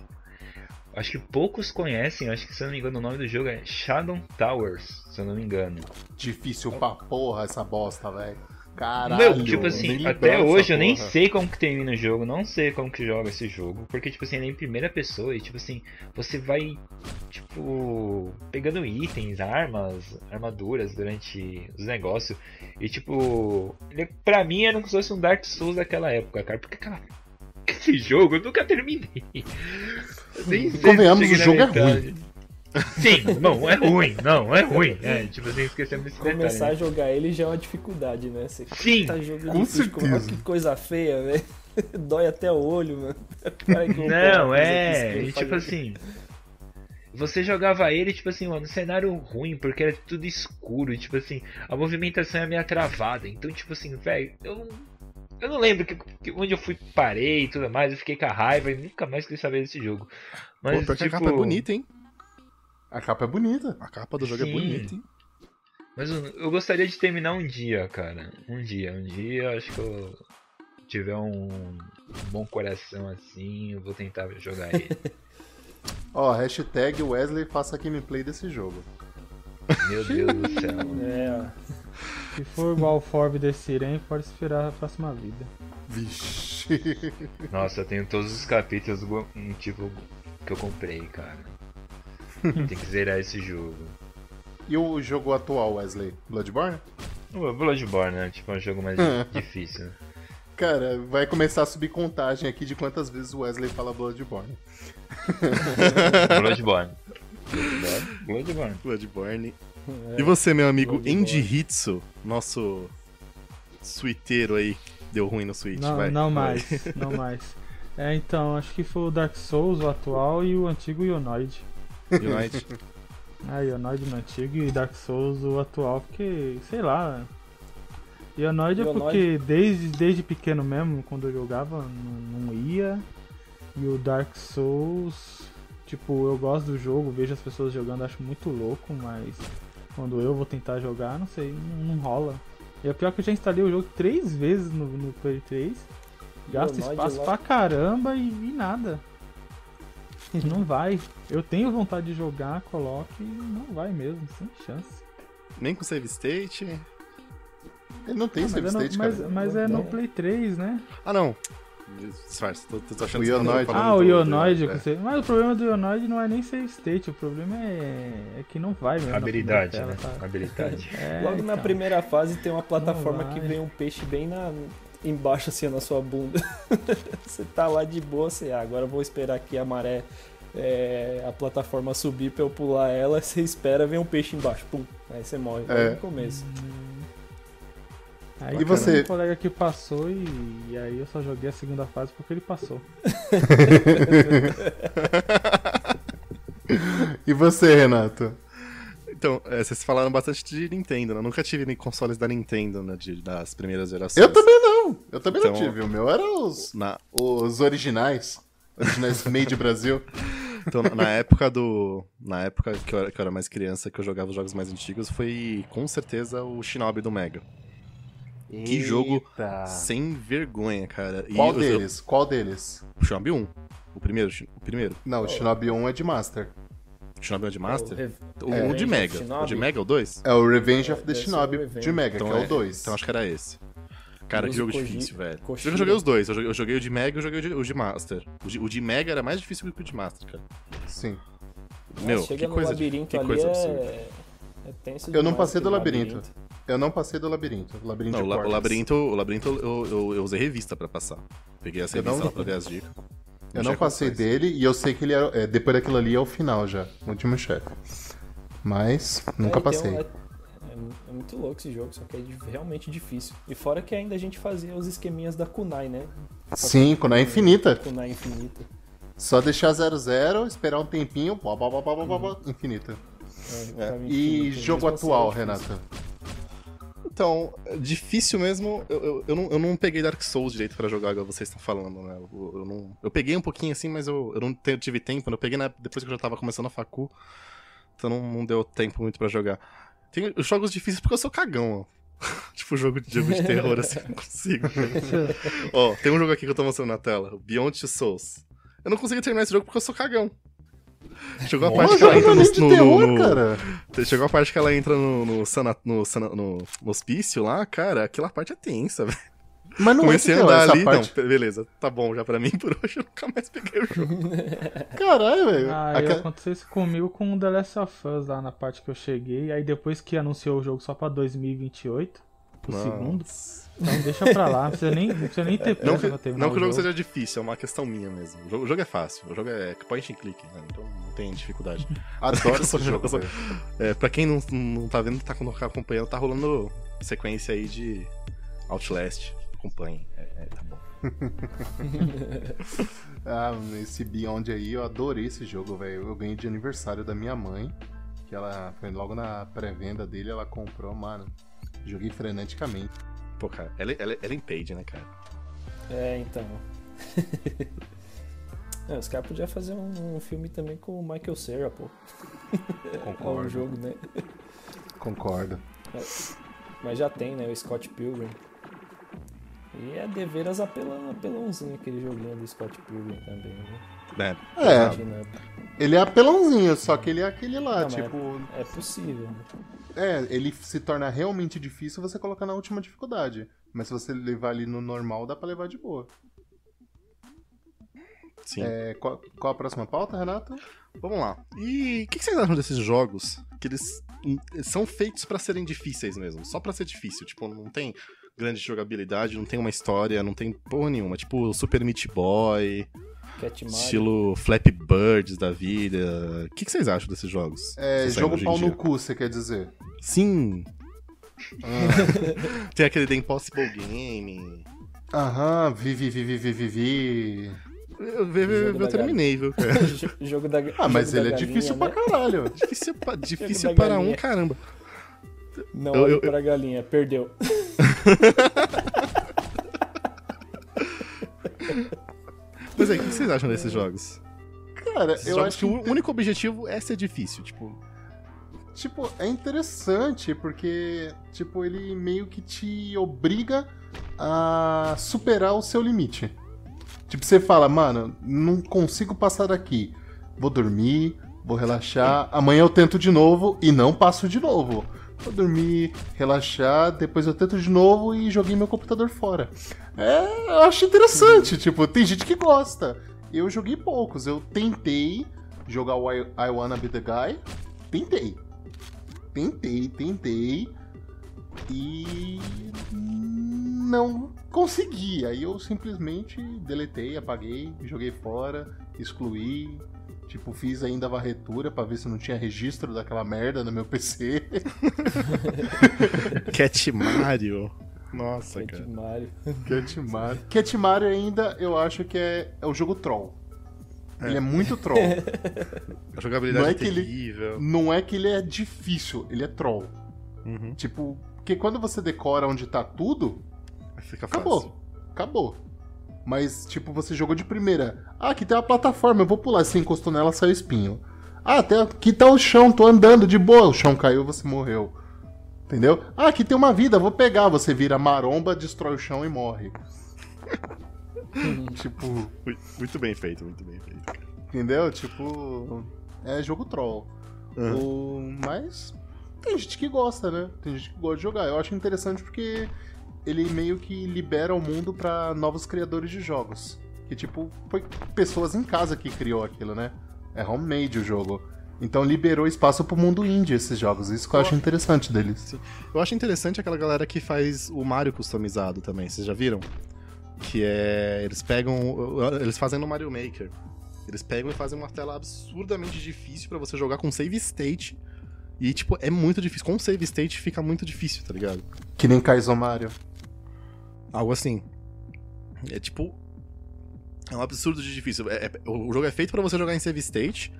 acho que poucos conhecem, acho que se eu não me engano o nome do jogo é Shadow Towers, se eu não me engano. Difícil pra porra essa bosta, velho. Caralho. Meu, tipo assim, até hoje eu nem sei como que termina o jogo, não sei como que joga esse jogo, porque tipo assim, ele é em primeira pessoa e tipo assim, você vai tipo pegando itens, armas, armaduras durante os negócios e tipo, ele, pra mim era como se fosse um Dark Souls daquela época, cara, porque cara, *laughs* esse jogo eu nunca terminei. *laughs* Eu nem sei se Convenhamos, o jogo é metade. Sim, não, é ruim, não, é ruim. É, tipo assim, esquecemos desse detalhe. Começar né? a jogar ele já é uma dificuldade, né? Você Sim, tá jogando com difícil, como- certeza. que coisa feia, velho. *laughs* Dói até o olho, mano. Não, é, e faz- tipo assim. Você jogava ele, tipo assim, mano, cenário ruim, porque era tudo escuro, e, tipo assim, a movimentação é meio travada. Então, tipo assim, velho, eu não. Eu não lembro que, que- onde eu fui, parei e tudo mais, eu fiquei com a raiva e nunca mais quis saber desse jogo. Mas, Pô, tipo, a capa é bonita, hein? A capa é bonita. A capa do jogo Sim. é bonita, hein? Mas eu, eu gostaria de terminar um dia, cara. Um dia, um dia, acho que eu tiver um, um bom coração assim, eu vou tentar jogar ele. *laughs* Ó, hashtag Wesley faça gameplay desse jogo. Meu Deus do céu. *laughs* É, Se for igual o Forv desse Siren, pode esperar a próxima vida. Vixe. Nossa, eu tenho todos os capítulos do um tipo que eu comprei, cara. *laughs* Tem que zerar esse jogo. E o jogo atual, Wesley? Bloodborne? O Bloodborne, né? Tipo, é um jogo mais *laughs* difícil. Cara, vai começar a subir contagem aqui de quantas vezes o Wesley fala Bloodborne. Bloodborne. *laughs* Bloodborne. Bloodborne. Bloodborne. é. E você, meu amigo. Andy Hitsu, nosso suiteiro aí, deu ruim no Switch, Não, vai. não vai. mais, não mais. É, então, acho que foi o Dark Souls, o atual, e o antigo Ionoid. United. *laughs* Ah, Ionoid no antigo e Dark Souls o atual, porque, sei lá. Ionoid é porque desde, desde pequeno mesmo, quando eu jogava, não, não ia. E o Dark Souls, tipo, eu gosto do jogo, vejo as pessoas jogando, acho muito louco, mas quando eu vou tentar jogar, não sei, não, não rola. E é pior que eu já instalei o jogo três vezes no, no Play 3. Gasto Ionoid espaço lá- pra caramba e, e nada. Não vai. Eu tenho vontade de jogar, coloque e não vai mesmo, sem chance. Nem com save state. Ele não tem Ah, save é, state, no, mas, cara. mas é no Não. Play 3, né? Ah, não. Disfarce, tô, tô achando O tá Ionoid. Ah, o do- Ionoid. é. Mas o problema do Ionoid não é nem save state, o problema é, é que não vai mesmo. na Habilidade, né? tá? Habilidade. *laughs* É, Logo na então. primeira fase tem uma plataforma Não que vem um peixe bem na, embaixo assim na sua bunda. *laughs* você tá lá de boa, você, ah, agora eu vou esperar aqui a maré, é, a plataforma subir pra eu pular ela, você espera, vem um peixe embaixo, pum, aí você morre É. no começo. Aí E você? Um colega que passou e, e aí eu só joguei a segunda fase porque ele passou. *laughs* E você, Renato? Então, é, vocês falaram bastante de Nintendo, né? Eu nunca tive nem consoles da Nintendo, né? de- das primeiras gerações. Eu também não. Eu também não Então- tive. O meu era os, Na, os originais. Originais made Brasil. *laughs* então, na época do. Na época que eu, era, que eu era mais criança, que eu jogava os jogos mais antigos, foi com certeza o Shinobi do Mega. Que jogo Eita. Sem vergonha, cara. E Qual eu- deles? Qual deles? O Shinobi 1. O primeiro, o primeiro. Não, o Shinobi 1 é de Master. O Shinobi 1 de Master? O, É. o de Revenge Mega. O de Mega é o 2? É o Revenge É, of the deve ser Shinobi de Mega, Então que é, é- o 2. Então acho que era esse. Cara, que jogo Koji- difícil, velho. Eu joguei os dois. Eu joguei, eu joguei o de Mega e eu joguei o de, o de Master. O de, o de Mega era mais difícil que o de Master, cara. Sim. Nossa, Meu, chega que no coisa, labirinto que ali coisa é... absurda. é tenso Eu não passei do aquele labirinto. Eu não passei do labirinto. O labirinto Não, de o, la- o labirinto, o labirinto eu, eu, eu usei revista pra passar. Peguei essa Eu revista não- lá pra ver as dicas. Eu não passei condições. dele e eu sei que ele é, é, depois daquilo ali é o final já, o último chefe. Mas nunca É, então, passei. é, é- é muito louco esse jogo, só que é realmente difícil. E fora que ainda a gente fazia os esqueminhas da Kunai, né? Sim, quando é infinita. Kunai infinita. Só deixar 00, esperar um tempinho, blá, blá, blá, blá, blá, infinita. É, ficava E infinito, jogo assim atual. Renata? Então, é difícil mesmo. Eu, eu, eu, não, eu não peguei Dark Souls direito pra jogar, igual vocês estão falando, né? Eu, eu não, eu peguei um pouquinho assim, mas eu, eu não tive tempo. né? Eu peguei na- depois que eu já tava começando a facu. Então não, não deu tempo muito pra jogar. Tem os jogos difíceis porque eu sou cagão, ó. *laughs* tipo, jogo de, jogo de terror, assim, não consigo. Ó, tem um jogo aqui que eu tô mostrando na tela, Beyond Two Souls. Eu não consigo terminar esse jogo porque eu sou cagão. Chegou a parte que ela entra no- terror, no- cara. Chegou a parte que ela entra no, no, sana- no, sana- no- no hospício lá, cara, aquela parte é tensa, *laughs* velho. Mas não Comecei é a de terror, andar essa ali, parte. não, beleza, tá bom já pra mim, *laughs* por hoje eu nunca mais peguei o jogo. *laughs* Caralho, velho. Ah, Aquela- aconteceu isso comigo com o The Last of Us lá na parte que eu cheguei. Aí depois que anunciou o jogo só pra 2028, o segundo. Então deixa pra lá, não precisa nem, não precisa nem ter pressa Não que, pra terminar não que o jogo jogo. seja difícil, é uma questão minha mesmo. O jogo, o jogo é fácil, o jogo é point and click, né? então não tem dificuldade. *laughs* Adoro esse jogo. É, pra quem não, não tá vendo, tá acompanhando, tá rolando sequência aí de Outlast. Acompanhem, é, é, tá bom. *laughs* Ah, esse Beyond aí, eu adorei esse jogo, velho. Eu ganhei de aniversário da minha mãe, que ela foi logo na pré-venda dele, ela comprou, mano. Joguei freneticamente. Pô, cara, ela, ela, ela é em paid, né, cara? É, então. *laughs* É, os caras podiam fazer um, um filme também com o Michael Cera, pô. *laughs* É um Concordo. jogo, né? Concordo. Mas já tem, né? O Scott Pilgrim. E é deveras apelão, apelãozinho aquele joguinho do Scott Pilgrim também, né? É, É, Imagina, ele é apelãozinho, só que ele é aquele lá, Não, tipo. É possível. né? É, ele se torna realmente difícil você colocar na última dificuldade. Mas se você levar ali no normal, dá pra levar de boa. sim. É, qual, qual a próxima pauta, Renato? Vamos lá. E o que, que vocês acham desses jogos que eles hum, são feitos pra serem difíceis mesmo? Só pra ser difícil. Tipo, não tem grande jogabilidade, não tem uma história, não tem porra nenhuma. Tipo, Super Meat Boy, estilo Flappy Birds da vida. O que, que vocês acham desses jogos? É, jogo pau no cu, você quer dizer? Sim. Ah, *laughs* Tem aquele The Impossible Game. Aham, vivi, vivi, vivi, vivi. Eu, eu, eu, *laughs* Jogo da eu terminei, viu? cara? Jo- jogo da Ah, mas jogo ele é galinha, difícil né? pra caralho. *laughs* Difícil, pa- difícil para um galinha. caramba. Não Eu- eu- para a galinha, perdeu. *laughs* Mas aí, o que vocês acham desses jogos? Cara, Esses eu jogos acho que o único objetivo é ser difícil, tipo. Tipo, é interessante porque, tipo, ele meio que te obriga a superar o seu limite. Tipo, você fala, mano, não consigo passar daqui. Vou dormir, vou relaxar, amanhã eu tento de novo e não passo de novo. Vou dormir, relaxar, depois eu tento de novo e joguei meu computador fora. É, eu acho interessante, tipo, tem gente que gosta. Eu joguei poucos, eu tentei jogar o I, I Wanna Be The Guy, tentei. Tentei, tentei. E. Não consegui. Aí eu simplesmente deletei, apaguei, joguei fora, excluí. Tipo, fiz ainda a varretura pra ver se não tinha registro daquela merda no meu *laughs* PC. Cat Mario. Nossa, Cat cara. Mario. Cat Mario. Cat Mario ainda eu acho que é, é o jogo troll. Ele é muito troll. A jogabilidade Não é, é que ele- terrível. não é que ele é difícil, ele é troll. Uhum. Tipo, porque quando você decora onde tá tudo, Fica fácil. Acabou. Mas, tipo, você jogou de primeira. Ah, aqui tem uma plataforma, eu vou pular. Você encostou nela, saiu espinho. Ah, tem, aqui tá o chão, tô andando de boa. O chão caiu, você morreu. Entendeu? Ah, aqui tem uma vida, vou pegar. Você vira maromba, destrói o chão e morre. *laughs* tipo, Muito- Muito bem feito, muito bem feito. cara. entendeu? Tipo, é jogo troll. Uhum. O- Mas tem gente que gosta, né? Tem gente que gosta de jogar. Eu acho interessante porque ele meio que libera o mundo pra novos criadores de jogos. Que, tipo, foi pessoas em casa que criou aquilo, né? É homemade o jogo. Então liberou espaço pro mundo indie esses jogos. Isso que eu acho interessante deles. Eu acho interessante aquela galera que faz o Mario customizado também, vocês já viram? Que é. Eles pegam. Eles fazem no Mario Maker. Eles pegam e fazem uma tela absurdamente difícil pra você jogar com save state. E, tipo, é muito difícil. Com save state fica muito difícil, tá ligado? Que nem Kaizo Mario. Algo assim. É tipo. É um absurdo de difícil. É- é- o jogo é feito pra você jogar em save state.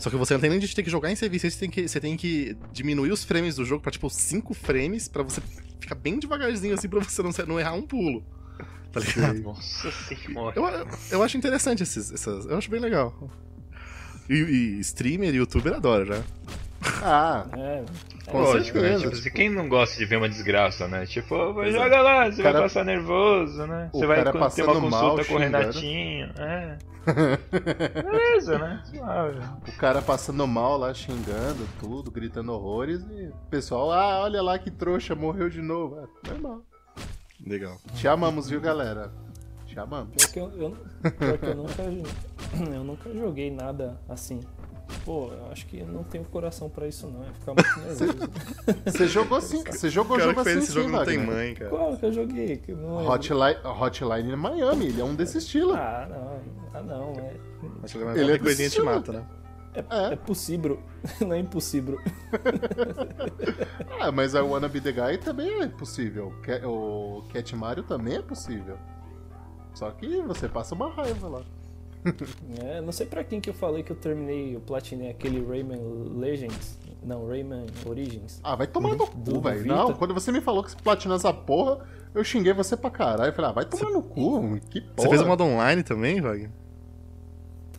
Só que você não tem nem de ter que jogar em save state, você tem que, você tem que diminuir os frames do jogo pra tipo 5 frames pra você ficar bem devagarzinho assim pra você não, não errar um pulo. Tá ligado? Nossa senhora. Eu, eu, acho interessante esses, essas. Eu acho bem legal. E, e streamer e youtuber adora já. Ah, É, Com Lógico, né? certeza, Tipo, tipo- assim, quem não gosta de ver uma desgraça, né? Tipo, vai, joga lá, você cara- vai passar nervoso, né? o Você vai ter uma consulta mal, com o. Renatinho. É. *laughs* Beleza, né? Suave. o cara passando mal lá, xingando tudo, gritando horrores e o pessoal, ah, olha lá que trouxa, morreu de novo. É, normal. Legal. Te amamos, viu, galera? Te amamos. Pior que eu, eu, pior que eu nunca, *laughs* eu nunca joguei nada assim. Pô, eu acho que eu não tenho coração pra isso não, é ficar muito *laughs* nervoso. Você jogou sim, você jogou O cara jogo assim esse sim, jogo não tem mãe, cara. Qual que eu joguei? Que não lembro. Hotline, Hotline Miami, ele é um desse estilo. Ah, não, ah não, é, ele Ele é é coisinha te mata, né? É. é possível, *laughs* não é impossível. *laughs* Ah, mas a Wanna Be The Guy também é possível. O Cat Mario também é possível. Só que você passa uma raiva lá. *laughs* É, não sei pra quem que eu falei que eu terminei, eu platinei aquele Rayman Legends, não, Rayman Origins. Ah, vai tomar no Do- cu, velho. Não, quando você me falou que você platinou essa porra, eu xinguei você pra caralho. Eu falei, ah, vai tomar no cu, que porra. Você fez o modo online também, Wagner?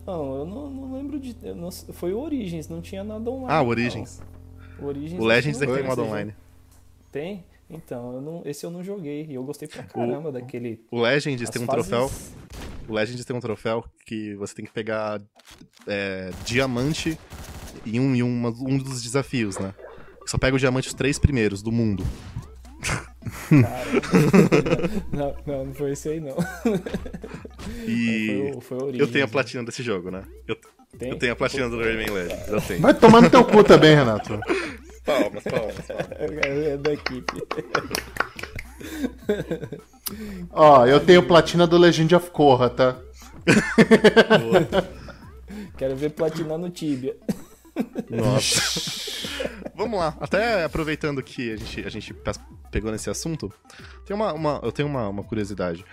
Não, eu não, não lembro de. eu não- foi o Origins, não tinha nada online. Ah, o não. Origins. O Origins. O Legends é que tem modo online. Tem? Então, eu não, esse eu não joguei. E eu gostei pra caramba daquele. O Legends as tem um fases- troféu. O Legends tem um troféu que você tem que pegar é, diamante em um, em uma- um dos desafios, né? Só pega o diamante os três primeiros do mundo. Caramba. não, *laughs* não, não foi esse aí, não. E Foi o, foi o Origins. eu tenho a platina desse jogo, né? Eu, eu tenho a platina do Rayman Legends, eu tenho. Vai tomar no teu cu também, Renato. Palmas, palmas, palmas. *laughs* É da equipe. *laughs* Ó, eu tenho platina do Legend of Korra, tá? *laughs* Quero ver platinar no Tibia. Nossa. Vamos lá. Até aproveitando que a gente, a gente pe- pegou nesse assunto, tem uma, uma- eu tenho uma, uma curiosidade.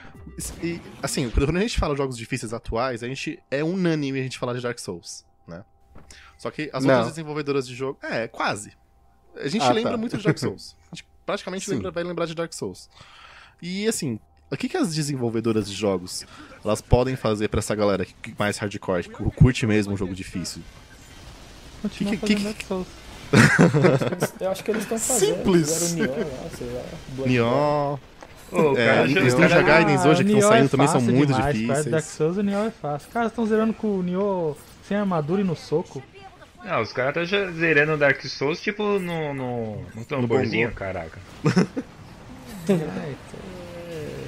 E, assim, quando a gente fala de jogos difíceis atuais, a gente é unânime a gente falar de Dark Souls, né? Só que as Não. outras desenvolvedoras de jogo. É, quase. A gente Ah, lembra tá. muito de Dark Souls. *laughs* A gente praticamente lembra- vai lembrar de Dark Souls. E assim, o que, que as desenvolvedoras de jogos elas podem fazer pra essa galera que mais hardcore, que curte mesmo um jogo difícil? Continua Que- que- fazendo que- Dark Souls. *laughs* Eu acho que eles estão fazendo. Simples. Neon lá, sei lá. Blood Neon. Ô, o É, cara os jogou- Ninja Gaidens hoje que estão Nioh saindo é também são muito demais, difíceis. do Dark Souls, o Nioh é fácil. Os caras estão zerando com o Nioh sem armadura e no soco. Não, os caras estão já zerando Dark Souls, tipo, no, no, no tamborzinho, caraca. É,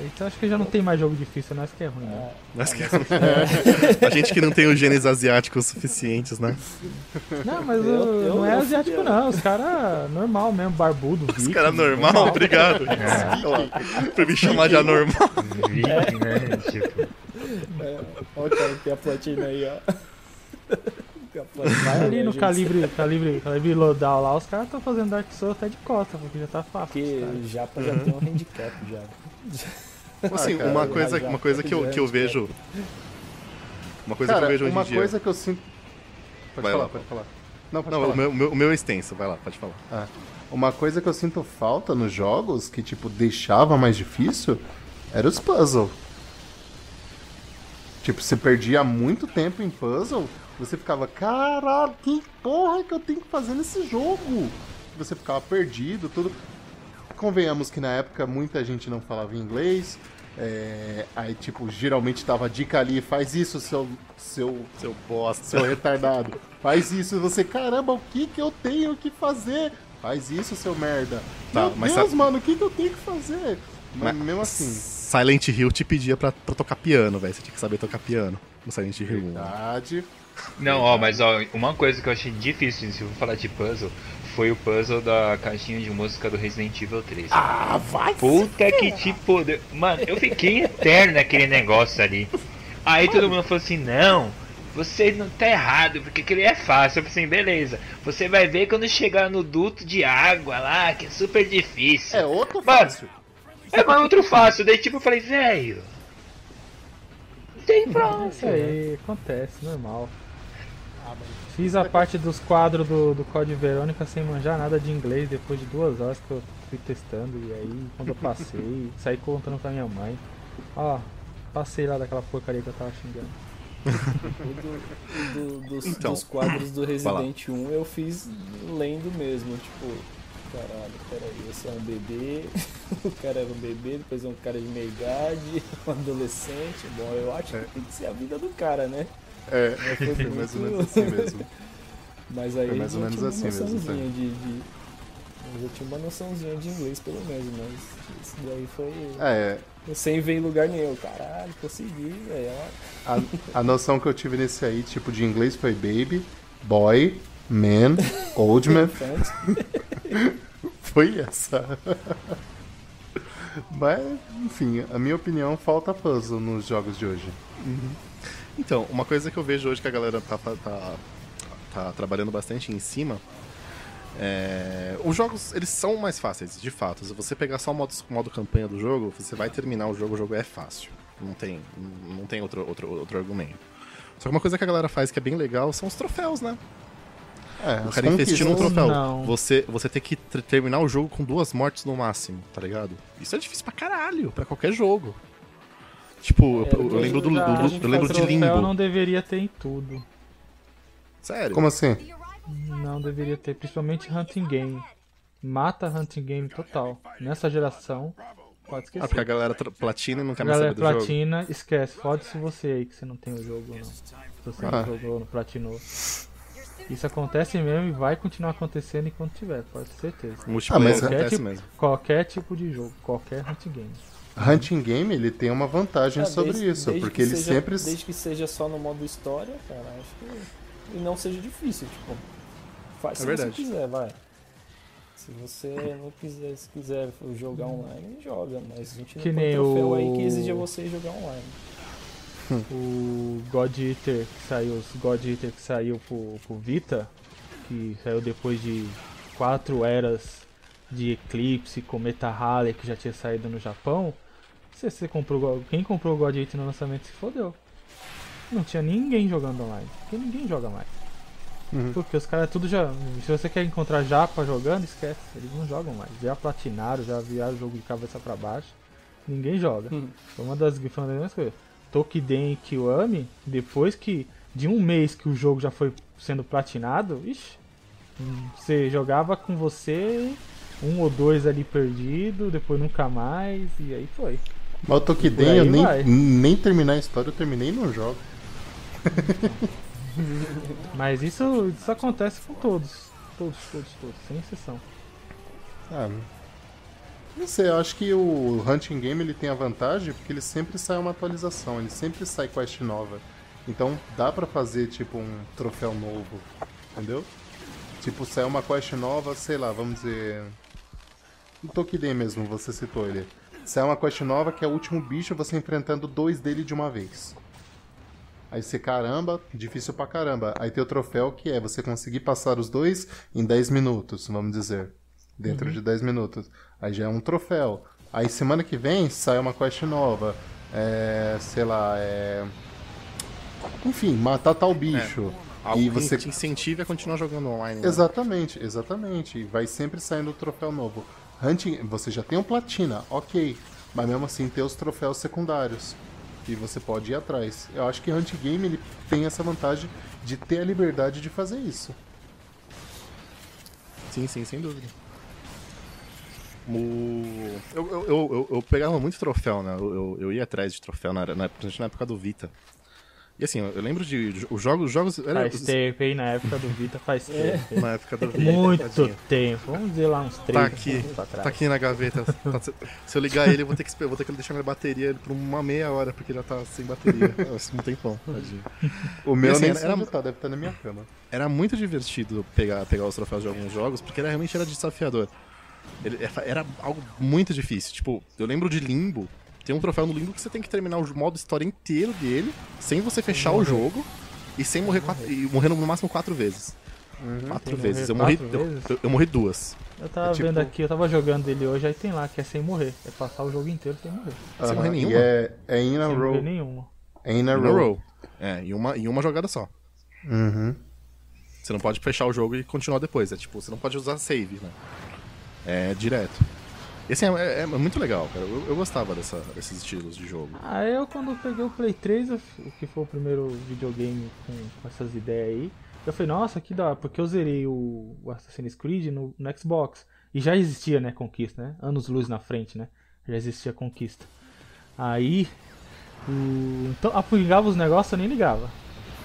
então, é, acho que já não tem mais jogo difícil, não. Acho que é ruim, né? Mas que- *laughs* a gente que não tem os genes asiáticos suficientes, né? Não, mas Eu- o- eu- não é asiático, não. Os caras normal mesmo, barbudo, Os viking, caras normal, obrigado. pra me chamar de anormal. Viking, né? Tipo, Olha o cara que tem a platina aí, ó. Vai ali no calibre, calibre, calibre loadout lá, os caras estão fazendo Dark Souls até de costa, porque já tá fácil. Porque o Japa já tem um handicap já. Assim, Ah, cara, uma coisa, já- uma coisa que, eu, que eu vejo. Uma coisa Cara, que eu vejo hoje uma em dia. coisa que eu sinto... Pode Vai falar, lá. pode falar. Não, pode Não, falar. o meu, o meu- o meu é extenso, vai lá, pode falar. Uma coisa que eu sinto falta nos jogos, que, tipo, deixava mais difícil, era os puzzles. Tipo, você perdia muito tempo em puzzle, você ficava, caralho, que porra que eu tenho que fazer nesse jogo? Você ficava perdido, tudo. Convenhamos que na época muita gente não falava inglês, é, aí, tipo, geralmente tava dica ali, faz isso, seu, seu Seu bosta. seu retardado. Faz isso, você, caramba, o que que eu tenho que fazer? Faz isso, seu merda. Tá, Meu Deus, sabe- mano, o que que eu tenho que fazer? Mas, Mas- mesmo assim, Silent Hill te pedia pra, pra tocar piano, velho. Você tinha que saber tocar piano no Silent Hill 1. verdade. Não, ó, mas ó, uma coisa que eu achei difícil, se eu falar de puzzle, foi o puzzle da caixinha de música do Resident Evil 3. Ah, vai Puta que te poder. Mano, eu fiquei eterno naquele negócio ali. Aí todo mundo falou assim: não, você não tá errado, porque aquele é fácil. Eu falei assim: beleza, você vai ver quando chegar no duto de água lá, que é super difícil. É outro Mano, fácil. É mais outro fácil. Daí tipo eu falei: velho, tem pra Isso aí, acontece, normal. Fiz a parte dos quadros do, do Código Verônica sem manjar nada de inglês depois de duas horas que eu fui testando. E aí, quando eu passei, *laughs* saí contando pra minha mãe. Ó, passei lá daquela porcaria que eu tava xingando. O do- do- dos, Então, dos quadros do. Resident 1 eu fiz lendo mesmo, tipo, caralho, peraí, esse é um bebê, *laughs* o cara era um bebê, depois é um cara de meia idade, *laughs* um adolescente, bom, eu acho que tem que ser a vida do cara, né? É, Foi foi mais ou menos assim mesmo. Mas aí Foi mais ou eu menos tinha uma assim mesmo, de, de- Eu já tinha uma noçãozinha de inglês pelo menos, mas isso daí foi. É, Sem ver em lugar nenhum. Caralho, consegui, velho. ó. a, a noção que eu tive nesse aí, tipo, de inglês foi baby, boy, man, old man. *laughs* *laughs* Foi essa. Mas, enfim, a minha opinião, falta puzzle nos jogos de hoje. Então, uma coisa que eu vejo hoje que a galera tá, tá, tá trabalhando bastante em cima. É... Os jogos, eles são mais fáceis, de fato. Se você pegar só o modo, modo campanha do jogo, você vai terminar o jogo, o jogo é fácil. Não tem, não tem outro, outro, outro argumento. Só que uma coisa que a galera faz que é bem legal são os troféus, né? É, O cara investir num troféu. Não. Você, você tem que ter- terminar o jogo com duas mortes no máximo, tá ligado? Isso é difícil pra caralho, pra qualquer jogo. Tipo, É, eu, eu eu- lembro do, do- do- eu lembro de Limbo. não deveria ter em tudo. Sério. Como assim? Não deveria ter, principalmente Hunting Game. Mata Hunting Game total. Nessa geração, pode esquecer. Ah, porque a galera platina e não quer mais Galera saber do jogo. platina, esquece. Fode-se você aí que você não tem o jogo, não. Se você Ah. não jogou, não platinou. Isso acontece mesmo e vai continuar acontecendo enquanto tiver, pode ter certeza. Multiplayer Ah, mas acontece tipo- mesmo. Qualquer tipo de jogo, qualquer Hunting Game. Hunting Game, ele tem uma vantagem Ah, sobre desde- isso, desde porque que ele seja- sempre... Desde que seja só no modo história, cara, acho que. E não seja difícil, tipo. Faz É se verdade. você quiser, vai. Se você não quiser, se quiser jogar online, joga, mas a gente não Que põe troféu o- aí que exige você jogar online. O God Eater que saiu, os God Eater que saiu pro, pro Vita, que saiu depois de quatro eras de Eclipse, Cometa Halley que já tinha saído no Japão. Se você comprou, quem comprou o God Eater no lançamento se fodeu. Não tinha ninguém jogando online, porque ninguém joga mais. Uhum. Porque os caras tudo já. Se você quer encontrar japa jogando, esquece, eles não jogam mais. Já platinaram, já viraram o jogo de cabeça pra baixo. Ninguém joga. Uhum. Foi uma das foi uma das grandes coisas. Tokiden e Kiwami, depois que. De um mês que o jogo já foi sendo platinado, ixi, hum, você jogava com você, um ou dois ali perdido, depois nunca mais, e aí foi. Mas o Tokiden, eu nem, vai. nem terminar a história, eu terminei no jogo. *laughs* Mas isso, isso acontece com todos. Todos, todos, todos, sem exceção. Ah, não sei, eu acho que o Hunting Game ele tem a vantagem porque ele sempre sai uma atualização, ele sempre sai quest nova. Então dá pra fazer tipo um troféu novo, entendeu? Tipo, sai uma quest nova, sei lá, vamos dizer. O Tokiden mesmo, você citou ele. Sai uma quest nova que é o último bicho, você enfrentando dois dele de uma vez. Aí você, caramba, difícil pra caramba. Aí tem o troféu que é você conseguir passar os dois em 10 minutos, vamos dizer. Dentro de 10 minutos. Aí já é um troféu. Aí semana que vem sai uma quest nova. É. sei lá, é. Enfim, matar tal bicho. Algo E que você te incentive a continuar jogando online. né? Exatamente, exatamente. E Vai sempre saindo troféu novo. Hunting, você já tem um platina, ok. Mas mesmo assim tem os troféus secundários. E você pode ir atrás. Eu acho que Hunting Game ele tem essa vantagem de ter a liberdade de fazer isso. Sim, sim, sem dúvida. O... Eu, eu, eu, eu, eu pegava muito troféu, né? Eu, eu, eu ia atrás de troféu, na, na, principalmente na época do Vita. E assim, eu lembro de. Os jogos. Os jogos era, Faz tempo, hein? Na época do Vita faz É. tempo. na época do Vita. Muito tadinho. tempo. Vamos dizer lá uns três Tá aqui, anos pra trás. tá aqui na gaveta. Tá- se- eu ligar ele, eu vou ter que, vou ter que deixar minha bateria por uma meia hora, porque já tá sem bateria. *laughs* Nossa, um tempão, tadinho. O meu assim, nem era- tá, deve estar na minha cama. Era muito divertido pegar, pegar os troféus de alguns jogos, porque era, realmente era desafiador. Ele- é, era algo muito difícil. Tipo, eu lembro de Limbo. Tem um troféu no Limbo que você tem que terminar o modo história inteiro dele, sem você fechar o jogo, e sem morrer quatro, e morrendo no máximo quatro vezes. Quatro Sem vezes. Eu morri, quatro eu, vezes? eu- eu morri duas. Eu tava É tipo- vendo aqui, eu tava jogando ele hoje, aí tem lá que é sem morrer. É passar o jogo inteiro sem morrer. Sem morrer nenhuma? E é, é in a Sem row. nenhuma. É in a In a row. row. É, em uma, em uma jogada só. Uhum. Você não pode fechar o jogo e continuar depois. É tipo, você não pode usar save, né? É direto. Esse é, é- é muito legal, cara. Eu, eu gostava dessa- desses estilos de jogo. Ah, eu quando eu peguei o Play 3, eu- o que foi o primeiro videogame com, com essas ideias aí, eu falei, nossa, que da hora, porque eu zerei o, o Assassin's Creed no, no Xbox. E já existia, né, Conquista, né? Anos luz na frente, né? Já existia Conquista. Aí, o... então, apungava os negócios, eu nem ligava.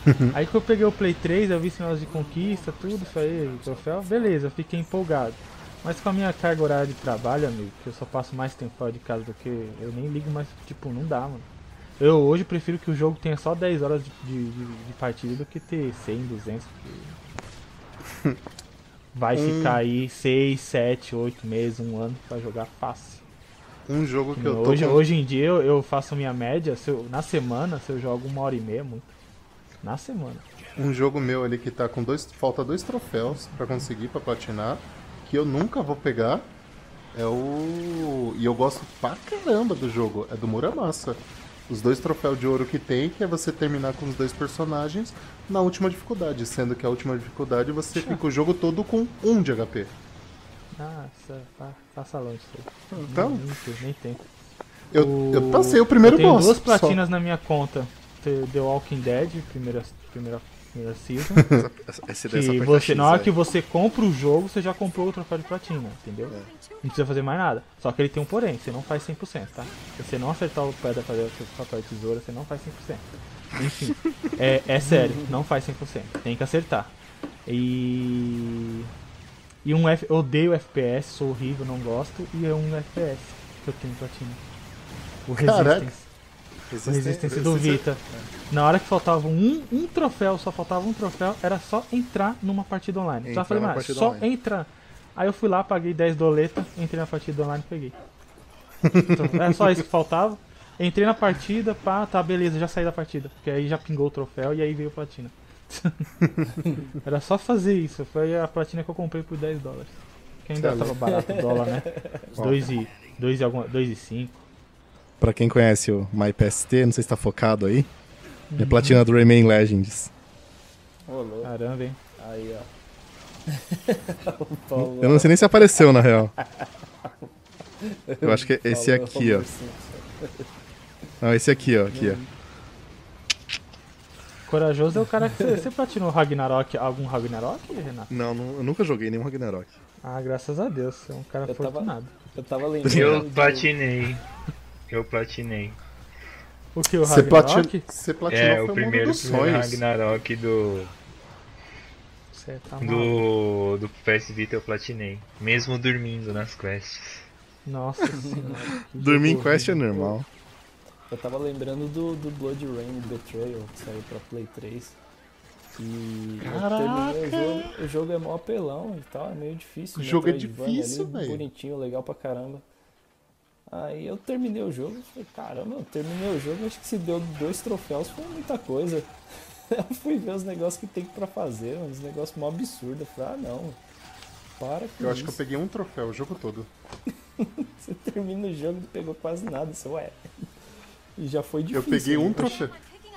*laughs* aí que eu peguei o Play 3, eu vi negócio de conquista, tudo isso aí, troféu, beleza, fiquei empolgado. Mas com a minha carga horária de trabalho, amigo, que eu só passo mais tempo fora de casa do que. Eu nem ligo mais, tipo, não dá, mano. Eu hoje prefiro que o jogo tenha só 10 horas de, de, de- de partida do que ter 100, 200. porque *laughs* Vai ficar aí 6, 7, 8 meses, um ano pra jogar fácil. Um jogo que eu tô Hoje, com- hoje em dia eu, eu faço minha média, se eu- na semana, se eu jogo uma hora e meia, muito. Na semana. Um jogo meu ali que tá com dois. Falta dois troféus pra conseguir pra platinar. Que eu nunca vou pegar. É o. E eu gosto pra caramba do jogo. É do Muramasa. Os dois troféus de ouro que tem, que é você terminar com os dois personagens na última dificuldade. Sendo que a última dificuldade você fica o jogo todo com um de HP. Nossa, faça longe. Então, Nem, nem, nem tem. eu, eu passei o primeiro eu tenho boss. duas só. platinas na minha conta. The The Walking Dead, primeira, primeira, primeira season. *laughs* Essa, essa é que você, na hora velho. que você compra o jogo, você já comprou o troféu de platina, entendeu? É. Não precisa fazer mais nada. Só que ele tem um porém, você não faz 100%, tá? Se você não acertar o pé da fazer o papel e tesoura, você não faz 100%. Enfim, é, é sério, não faz 100%. Tem que acertar. E. E um F, eu odeio FPS, sou horrível, não gosto. E é um FPS que eu tenho platina. O Caraca. Resistance. O Resistance do Vita. Na hora que faltava um, um troféu, só faltava um troféu, era só entrar numa partida online. Entrar Só falei, partida só online. entrar. Aí eu fui lá, paguei 10 doletas, entrei na partida online e peguei. Então, era só isso que faltava. Entrei na partida, pá, tá, beleza, já saí da partida. Porque aí já pingou o troféu e aí veio a platina. *laughs* era só fazer isso. Foi a platina que eu comprei por 10 dólares. Que ainda Tá tava barato o dólar, né? *laughs* 2 e, 2 e, alguma, 2 e 5. Pra quem conhece o MyPST, não sei se tá focado aí. É platina do Remain Legends. Ô. Caramba, hein? Aí, ó. *laughs* Eu não sei nem se apareceu, na real. Eu acho que é esse aqui, ó. Não, esse aqui, ó. Aqui, ó. Corajoso é o cara que você, você platinou Ragnarok, algum Ragnarok, Renato? Não, não, eu nunca joguei nenhum Ragnarok. Ah, graças a Deus, você é um cara Eu tava- afortunado. Eu tava lembrando. Eu do- platinei. Eu platinei. O que, o Você, Ragnarok? plati... você platinou É, foi o primeiro, dos primeiro sonhos. Ragnarok do, Você tá do, do PS Vita eu platinei. Mesmo dormindo nas quests. Nossa *laughs* senhora. *laughs* Dormir em Quest é normal. Eu tava lembrando do, do Blood Rain Betrayal, que saiu pra Play 3. E eu terminei o jogo, o jogo é mó apelão e tal, é meio difícil. O jogo é difícil, velho. Bonitinho, legal pra caramba. Aí eu terminei o jogo e falei, caramba, eu terminei o jogo, acho que se deu dois troféus foi muita coisa. *laughs* Eu fui ver os negócios que tem pra fazer, uns negócios mó absurdos. Eu falei, ah não, para com Eu acho que eu peguei um troféu o jogo todo. *laughs* Você termina o jogo e não pegou quase nada, você, ué. E já foi Eu difícil. peguei um né? troféu.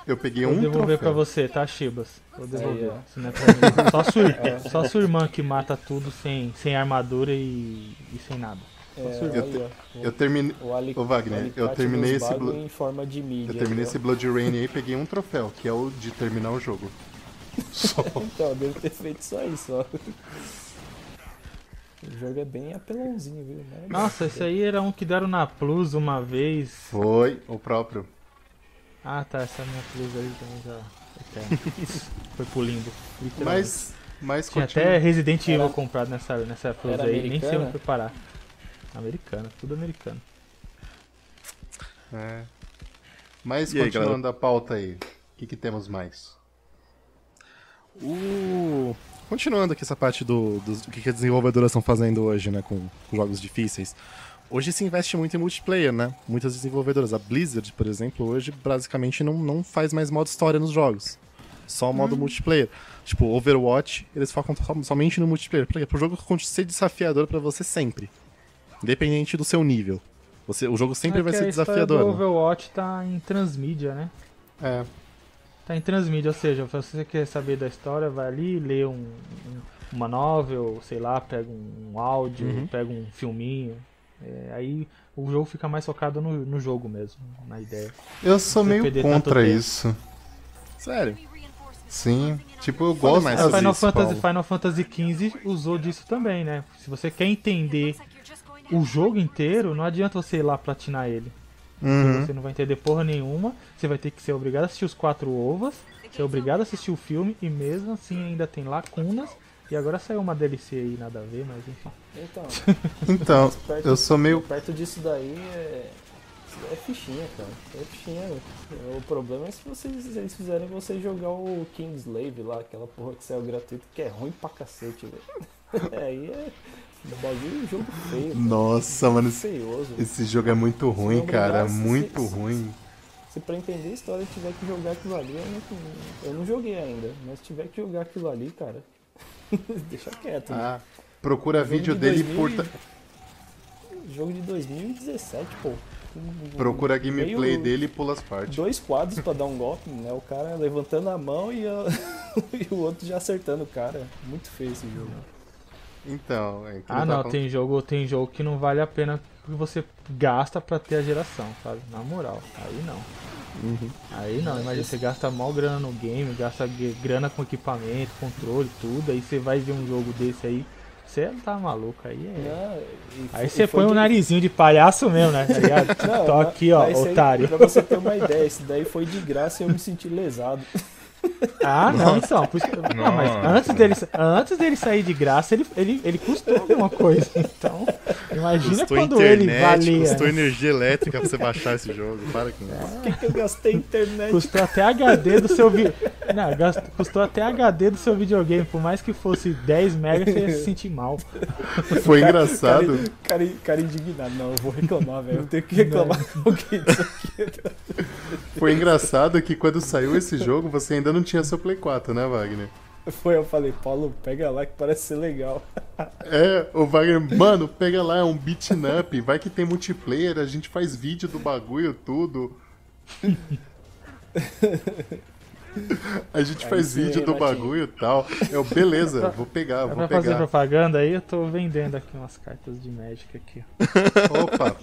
Eu peguei Vou um devolver pra troféu. você, tá, Chibas? Vou devolver. Isso não é pra mim. *laughs* Só sua, só sua irmã que mata tudo sem, sem armadura e, e sem nada. É, Eu olha, o- Eu terminei, O Ali... Ô, Wagner, o eu terminei esse em forma de mídia. eu terminei esse? Blood Rain aí e peguei um troféu, que é o de terminar o jogo. *laughs* Só. Então, eu devo ter feito só isso, ó. O jogo é bem apelãozinho, viu? Mas- Nossa, esse aí era um que deram na Plus uma vez. Foi o próprio. Ah, tá, essa minha Plus aí também já. eterna. *laughs* Foi pro limbo. Mas, mas Tinha continua. até Resident Evil Era- comprado nessa, nessa Plus Era aí, nem sei americana? onde foi parar. Americana, tudo americano. É. Mas E aí, continuando a pauta aí, o que, que temos mais? O... Continuando aqui essa parte do, dos- do que que as desenvolvedoras estão fazendo hoje, né, com jogos difíceis. Hoje se investe muito em multiplayer, né? Muitas desenvolvedoras. A Blizzard, por exemplo, hoje basicamente não, não faz mais modo história nos jogos. Só o modo multiplayer. Tipo, Overwatch, eles focam som- somente no multiplayer. Pra quê? Pro jogo ser desafiador pra você sempre. Independente do seu nível. Você, o jogo sempre É vai ser desafiador. do né? Overwatch tá em transmídia, né? É, Tá em transmídia, ou seja, se você quer saber da história, vai ali, lê um, um- uma novel, sei lá, pega um, áudio, Uhum. pega um filminho. É, aí o jogo fica mais focado no, no jogo mesmo, na ideia. Eu sou Você meio contra isso. Sério. Sim. Tipo, eu gosto mais sobre Final Fantasy, Paulo. Final Fantasy XV usou disso também, né? Se você quer entender o jogo inteiro, não adianta você ir lá platinar ele. Uhum. Você não vai entender porra nenhuma, você vai ter que ser obrigado a assistir os quatro ovas, ser obrigado a assistir o filme e mesmo assim ainda tem lacunas. E agora saiu uma DLC aí, nada a ver, mas enfim. Então, *laughs* Então, *laughs* perto, eu sou meio. perto disso daí é. Isso daí é fichinha, cara. É fichinha. O problema é se vocês, se eles fizerem você jogar o Kingslave lá, aquela porra que saiu gratuito, que é ruim pra cacete, velho. Aí é. Bagulho é um jogo feio. cara. Nossa, mano, esse, Feioso. esse jogo é muito ruim, cara. Muito se- se- ruim. Se pra entender a história tiver que jogar aquilo ali, eu não, eu não joguei ainda. Mas se tiver que jogar aquilo ali, cara, *laughs* deixa quieto. né? Ah, procura Jogo vídeo de dele 2000 por. e- Jogo de 2017, pô. Procura a gameplay meio- dele e pula as partes. Dois quadros pra dar um golpe, né? O cara levantando a mão e, a- *laughs* e o outro já acertando o cara. Muito feio esse jogo. Então, é que Ah não, tava tem jogo, tem jogo que não vale a pena que você gasta pra ter a geração, sabe? Na moral, aí não. Uhum. Aí não, imagina, você gasta mal grana no game, gasta grana com equipamento, controle, tudo, aí você vai ver um jogo desse aí, você tá maluco, aí é. Não, e Aí você foi põe o de- narizinho de palhaço mesmo, né? Tá *laughs* Tô aqui, ó, esse aí, otário. Pra você ter uma ideia, esse daí foi de graça e eu me senti lesado. *laughs* Ah, não, então. Por isso que... Não, mas antes dele, antes dele sair de graça, ele, ele, ele custou alguma coisa. *laughs* Então, imagina Custou quando ele internet, valia. custou energia elétrica pra você baixar esse jogo. Para com isso. Por que, que eu gastei internet? Custou até HD do seu vi... Não, custou até HD do seu videogame. Por mais que fosse 10 megas, você ia se sentir mal. Foi engraçado. Cara, cara, cara indignado. Não, eu vou reclamar, velho. Eu tenho que reclamar com alguém disso aqui. Foi engraçado que quando saiu esse jogo, você ainda não tinha seu Play 4, né, Wagner? Foi, eu falei, Paulo, pega lá que parece ser legal. *laughs* É, o Wagner, mano, pega lá, é um beat'em up, vai que tem multiplayer, a gente faz vídeo do bagulho, tudo. *laughs* A gente Aí faz vídeo do bagulho e tal. Eu, beleza, vou pegar, vou pra fazer pegar. propaganda aí, eu tô vendendo aqui umas cartas de Magic aqui. *laughs* Opa!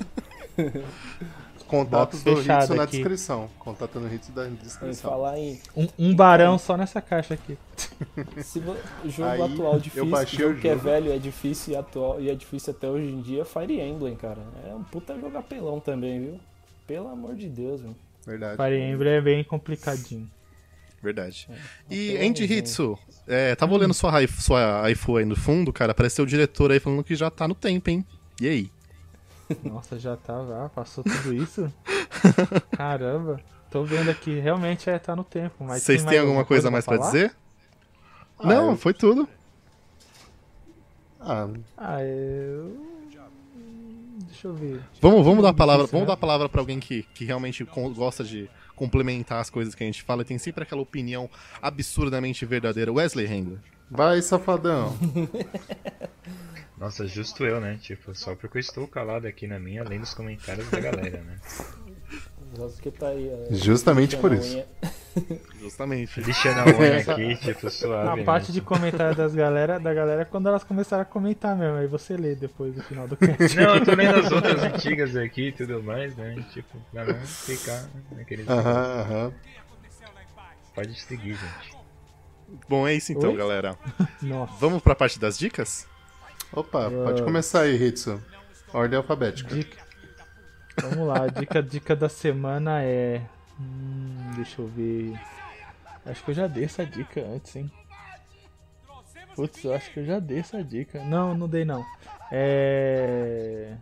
Contatos do Hitsu na aqui. descrição. Contato no Hitsu da descrição. falar em Um, um barão só nessa caixa aqui. *laughs* se vo- jogo Aí, atual eu difícil, jogo o que é jogo. velho é difícil e atual e é difícil até hoje em dia, Fire Emblem, cara. É um puta jogo apelão também, viu? Pelo amor de Deus, meu. Verdade. Fire Emblem é bem complicadinho. Verdade. E Até Andy Hitsu, é, tava olhando sua, sua iPhone aí no fundo, cara, apareceu o diretor aí falando que já tá no tempo, hein? E aí? *laughs* Nossa, já tá, já passou tudo isso? *laughs* Caramba. Tô vendo aqui, realmente é, tá no tempo. Mas Vocês tem têm mais alguma coisa mais pra falar? dizer? Ah, Não, eu- foi tudo. Ah, Ah, eu. Deixa eu ver. Vamos, vamos dar a palavra, vamos né? dar a palavra para alguém que, que realmente com- gosta de complementar as coisas que a gente fala e tem sempre aquela opinião absurdamente verdadeira. Wesley Handler. Vai, safadão. *laughs* Nossa, justo eu, né? Tipo, só porque eu estou calado aqui na minha, além dos comentários da galera, né? Só porque tá aí. é, Justamente por isso. *laughs* Justamente. Lixando a unha *laughs* aqui, tipo, suave. A parte né? de comentário das galera, da galera é quando elas começaram a comentar mesmo. Aí você lê depois do final do cast. Não, eu tô lendo as outras antigas aqui e tudo mais, né? Tipo, pra não ficar naquele. Aham, aham. Pode seguir, gente. Bom, é isso então, Oi? galera. *laughs* Nossa. Vamos pra parte das dicas? Opa, pode começar aí, Hitsu. Ordem alfabética. Dica. Vamos lá, a dica, dica da semana é. Hum, deixa eu ver. Acho que eu já dei essa dica antes, hein? Putz, eu acho que eu já dei essa dica. Não, não dei não. É.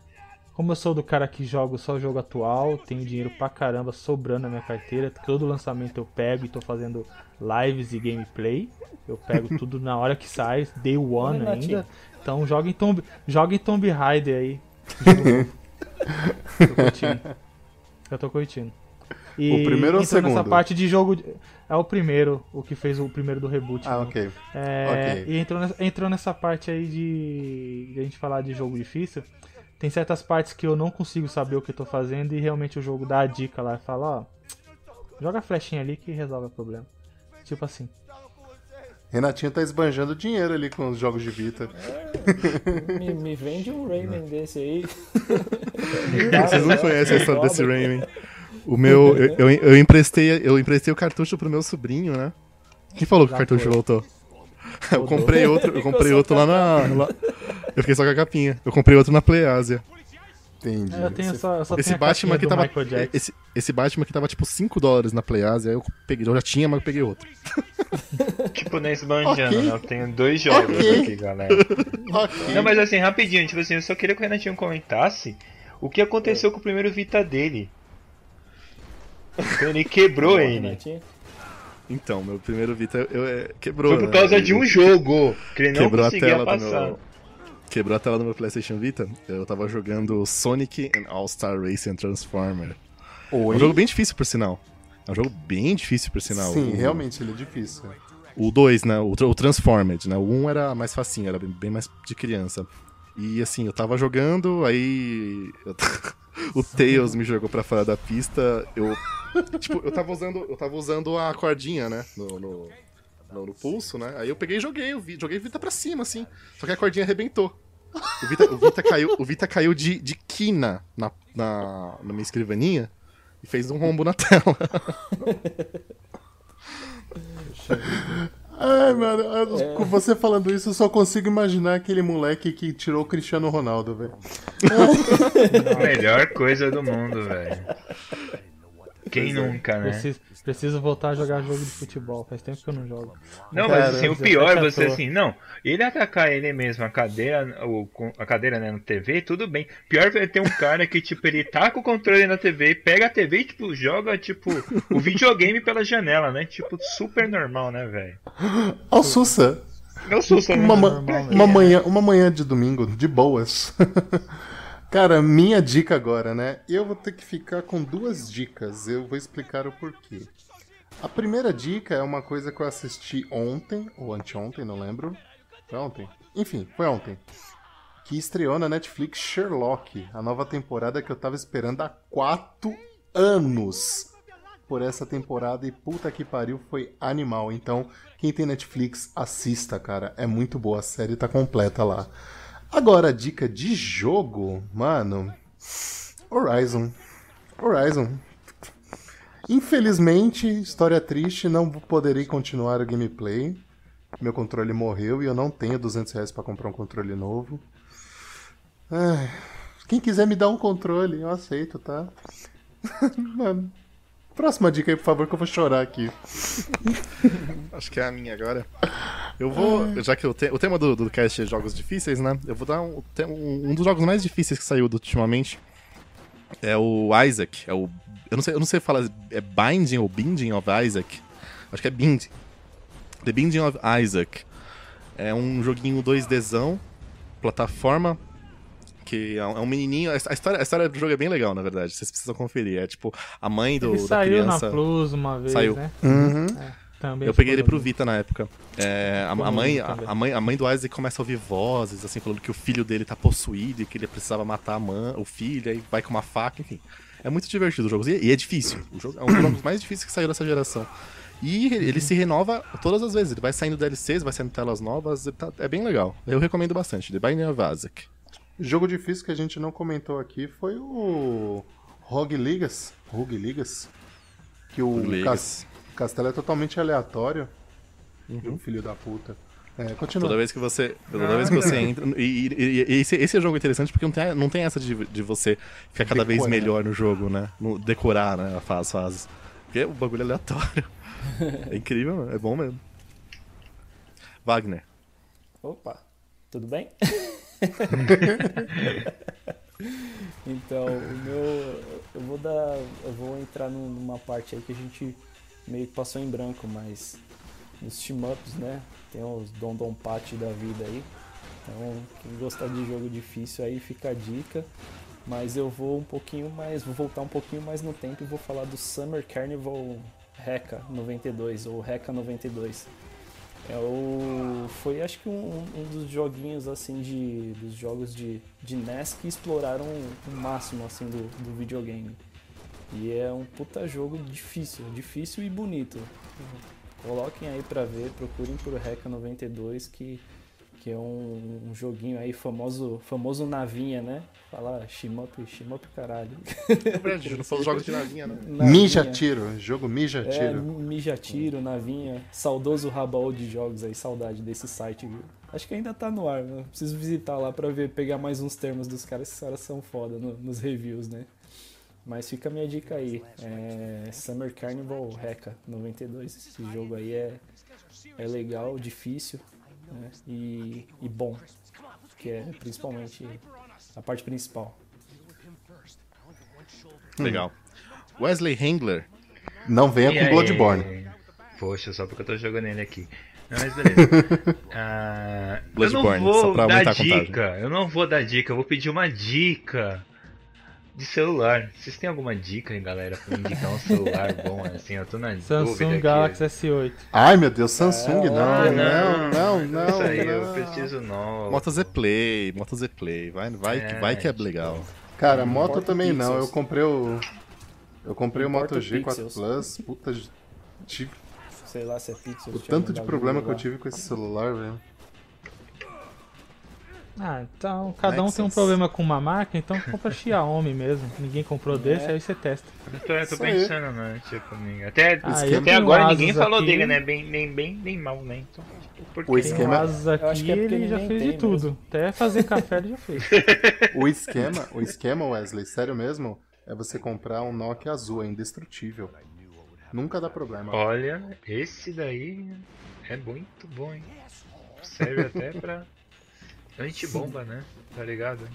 Como eu sou do cara que jogo só o jogo atual, tenho dinheiro pra caramba sobrando na minha carteira. Todo lançamento eu pego e tô fazendo lives e gameplay. Eu pego *laughs* tudo na hora que sai, day one ainda. Então joga em Tomb, joga em Tomb Raider aí. *laughs* tô curtindo. Eu tô curtindo. E O primeiro ou o entrou nessa segundo? parte de jogo. de- É o primeiro, o que fez o primeiro do reboot. Ah, né? ok. É, Ok. E entrou nessa, entrou nessa parte aí de, de a gente falar de jogo difícil. Tem certas partes que eu não consigo saber o que eu tô fazendo e realmente o jogo dá a dica lá e fala, ó, joga a flechinha ali que resolve o problema. Tipo assim. Renatinho tá esbanjando dinheiro ali com os jogos de Vita. Me, me vende um Rayman *laughs* desse aí. Vocês não conhecem a história desse Rayman. O meu. Eu, *laughs* eu, eu emprestei, eu emprestei o cartucho pro meu sobrinho, né? Quem falou que o cartucho foi. voltou? *laughs* Eu comprei outro, eu comprei outro lá na. lá- Eu fiquei só com a capinha. Eu comprei outro na Play Asia. Entendi. É, eu tenho só, eu só Esse Batman aqui do tava. Esse, esse Batman aqui tava tipo 5 dólares na Play Asia. Aí eu peguei. Eu já tinha, mas eu peguei outro. *laughs* Tipo, nem esbanjando, Ok. né? Eu tenho dois jogos Ok. aqui, galera. *laughs* Ok. Não, mas assim, rapidinho, tipo assim, eu só queria que o Renatinho comentasse o que aconteceu com o primeiro Vita dele. Ele quebrou ele. Renatinho. Então, meu primeiro Vita eu, é, quebrou. Foi por né? causa de Eu- um jogo que ele não Quebrou a conseguia tela do passar. meu. Quebrou a tela do meu PlayStation Vita. Eu tava jogando Sonic and All-Star Racing Transformer. É Oi? um jogo bem difícil, por sinal. É um jogo bem difícil, por sinal. Sim, O- realmente ele é difícil. O 2, né? O, o Transformed, né? O 1 um era mais facinho, era bem, bem mais de criança. E assim, eu tava jogando, aí. *laughs* o Tails me jogou pra fora da pista. Eu. Tipo, eu tava usando, eu tava usando a cordinha, né? No, no, no- no pulso, né? Aí eu peguei e joguei, o Vi- joguei Vita pra cima, assim. Só que a cordinha arrebentou. O Vita, o Vita caiu, o Vita caiu de, de quina na, na, na minha escrivaninha e fez um rombo na tela. Ai, mano, eu- com você falando isso, eu só consigo imaginar aquele moleque que tirou o Cristiano Ronaldo, velho. *laughs* A melhor coisa do mundo, velho. Quem nunca, né? Preciso, preciso voltar a jogar jogo de futebol. Faz tempo que eu não jogo. Não, Cara, mas assim, o pior é você assim, não, ele atacar ele mesmo, a cadeira, o, a cadeira né, no TV, tudo bem. Pior é ter um cara que, tipo, ele taca o controle na TV, pega a TV e, tipo, joga, tipo, o videogame pela janela, né? Tipo, super normal, né, velho? Ó, Sussa, Eu sou só uma, normal, uma manhã, uma manhã de domingo, de boas. *laughs* Cara, minha dica agora, né? Eu vou ter que ficar com duas dicas. Eu vou explicar o porquê. A primeira dica é uma coisa que eu assisti ontem, ou anteontem, não lembro. Foi ontem? Enfim, foi ontem. Que estreou na Netflix Sherlock, a nova temporada que eu tava esperando há quatro anos por essa temporada e puta que pariu, foi animal. Então, quem tem Netflix, assista, cara. É muito boa, a série tá completa lá. Agora, a dica de jogo, mano. Horizon. Horizon. Infelizmente, história triste, não poderei continuar o gameplay. Meu controle morreu e eu não tenho 200 reais pra comprar um controle novo. Ai, quem quiser me dar um controle, eu aceito, tá? *laughs* Mano. Próxima dica aí, por favor, que eu vou chorar aqui. *laughs* Acho que é a minha agora. Eu vou, já que o, te- o tema do, do cast é jogos difíceis, né? Eu vou dar um, um, um dos jogos mais difíceis que saiu ultimamente. É o Isaac. É o, eu, não sei, eu não sei falar, é Binding ou Binding of Isaac? Acho que é Binding. The Binding of Isaac. É um joguinho 2Dzão, plataforma, que é um, é menininho. A história, a história do jogo é bem legal, na verdade. Vocês precisam conferir. É tipo, a mãe do, Ele da saiu criança. na Plus uma vez, Saiu. né? Uhum. Também Eu peguei ele pro Vita na época. É, a, a mãe, a, a mãe, a mãe do Isaac começa a ouvir vozes, assim, falando que o filho dele tá possuído e que ele precisava matar a mãe, o filho, aí vai com uma faca, enfim. É muito divertido o jogo. E, e é difícil. O jogo é um dos jogos *coughs* mais difíceis que saiu dessa geração. E ele, ele se renova todas as vezes. Ele vai saindo DLCs, vai saindo telas novas. tá- é bem legal. Eu recomendo bastante. The Binding of Isaac. Jogo difícil que a gente não comentou aqui foi o Rogue Ligas. Rogue Ligas. Que o Ligas. castelo é totalmente aleatório. O filho da puta. É, continua. Toda vez que você, toda vez que você entra. E, e- e- e esse, esse é um jogo interessante porque não tem, não tem essa de, de você ficar cada vez Decorar. melhor no jogo, né? No, decorar, né? As fases, fases. Porque o bagulho é aleatório. *laughs* É incrível, mano. É bom mesmo. Wagner. Opa, tudo bem? *laughs* então, o meu. Eu vou dar. Eu vou entrar num- numa parte aí que a gente meio que passou em branco, mas nos team-ups, né? Tem os Don Don Pat da vida aí. Então, quem gostar de jogo difícil aí fica a dica. Mas eu vou um pouquinho mais. Vou voltar um pouquinho mais no tempo e vou falar do Summer Carnival Reca 92, ou Reca 92. É o, foi acho que um, um dos joguinhos assim de dos jogos de, de NES que exploraram o máximo assim do, do videogame. E é um puta jogo difícil, difícil e bonito. Coloquem aí pra ver, procurem por Reca 92 que, que é um, um joguinho aí famoso, famoso navinha, né? Fala shmup, shmup caralho. Brad, não falou jogos de navinha, né? Navinha. Mija tiro, jogo mija É, tiro. Mija Tiro, Navinha, saudoso Rabaul de jogos aí, saudade desse site, viu? Acho que ainda tá no ar, né? Preciso visitar lá pra ver, pegar mais uns termos dos caras, esses caras são foda no- nos reviews, né? Mas fica a minha dica aí, é Summer Carnival Reca 92, esse jogo aí é, é legal, difícil né? e, e bom, que é principalmente a parte principal. Legal. Wesley Hengler. Não venha E com aí? Bloodborne. Poxa, só porque eu tô jogando ele aqui. Não, mas beleza. *laughs* Ah, eu Bloodborne, não só vou pra dar dica. Eu não vou dar dica, eu vou pedir uma dica de celular. Vocês têm alguma dica, hein, galera, pra indicar um celular bom assim? Eu tô na dúvida Samsung aqui. Galaxy S8. Ai meu Deus, Samsung, É, não, olha, não, não, não. Isso aí, eu não. preciso novo. Moto Z Play, Moto Z Play. Vai, vai, É, vai que é legal. Cara, moto Importa também não. pixels. Eu comprei o. Eu comprei o Importa Moto G4 pixels. Plus. Puta, tive Sei lá se é Pixel. o tanto de problema que eu tive com esse celular, velho. Ah, então cada um tem um problema com uma marca, então compra Xiaomi mesmo. Ninguém comprou desse, aí você testa. Eu tô, eu tô pensando, né? Tipo, até, Ah, até eu tenho agora ninguém falou aqui. dele, né? Bem, nem bem, nem mal, né? Então, tipo, O esquema- Asus Eu acho aqui, que é ele já fez de tudo. mesmo. Até fazer café ele já fez. *laughs* O esquema, o esquema, Wesley, sério mesmo, é você comprar um Nokia azul, é indestrutível. Nunca dá problema. Olha, esse daí é muito bom, hein? Serve até pra antibomba, né? Tá ligado?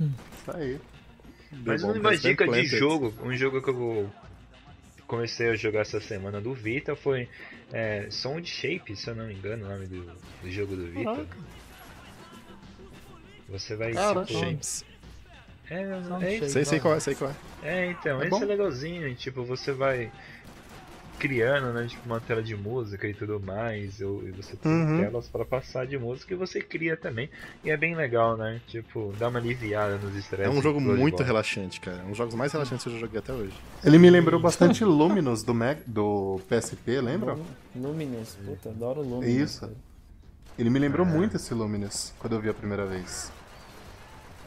Isso aí. Mas uma dica de jogo, um jogo que eu comecei a jogar essa semana do Vita foi é, Sound Shape, se eu não me engano o nome do, do jogo do Vita. Você vai Caraca. tipo, Shapes. é, é. Sei, sei qual é, sei qual é. é, então, É esse bom. é legalzinho, tipo, você vai criando, né, tipo, uma tela de música e tudo mais, ou, e você tem Uhum. telas para passar de música e você cria também, e é bem legal, né, tipo, dá uma aliviada nos estresses. É um jogo muito relaxante, cara. É um dos jogos mais relaxantes que eu já joguei até hoje. Ele me lembrou bastante Luminous do, Mac, do PSP, lembra? Luminous, puta, adoro Luminous. Isso. Ele me lembrou muito esse Luminous quando eu vi a primeira vez.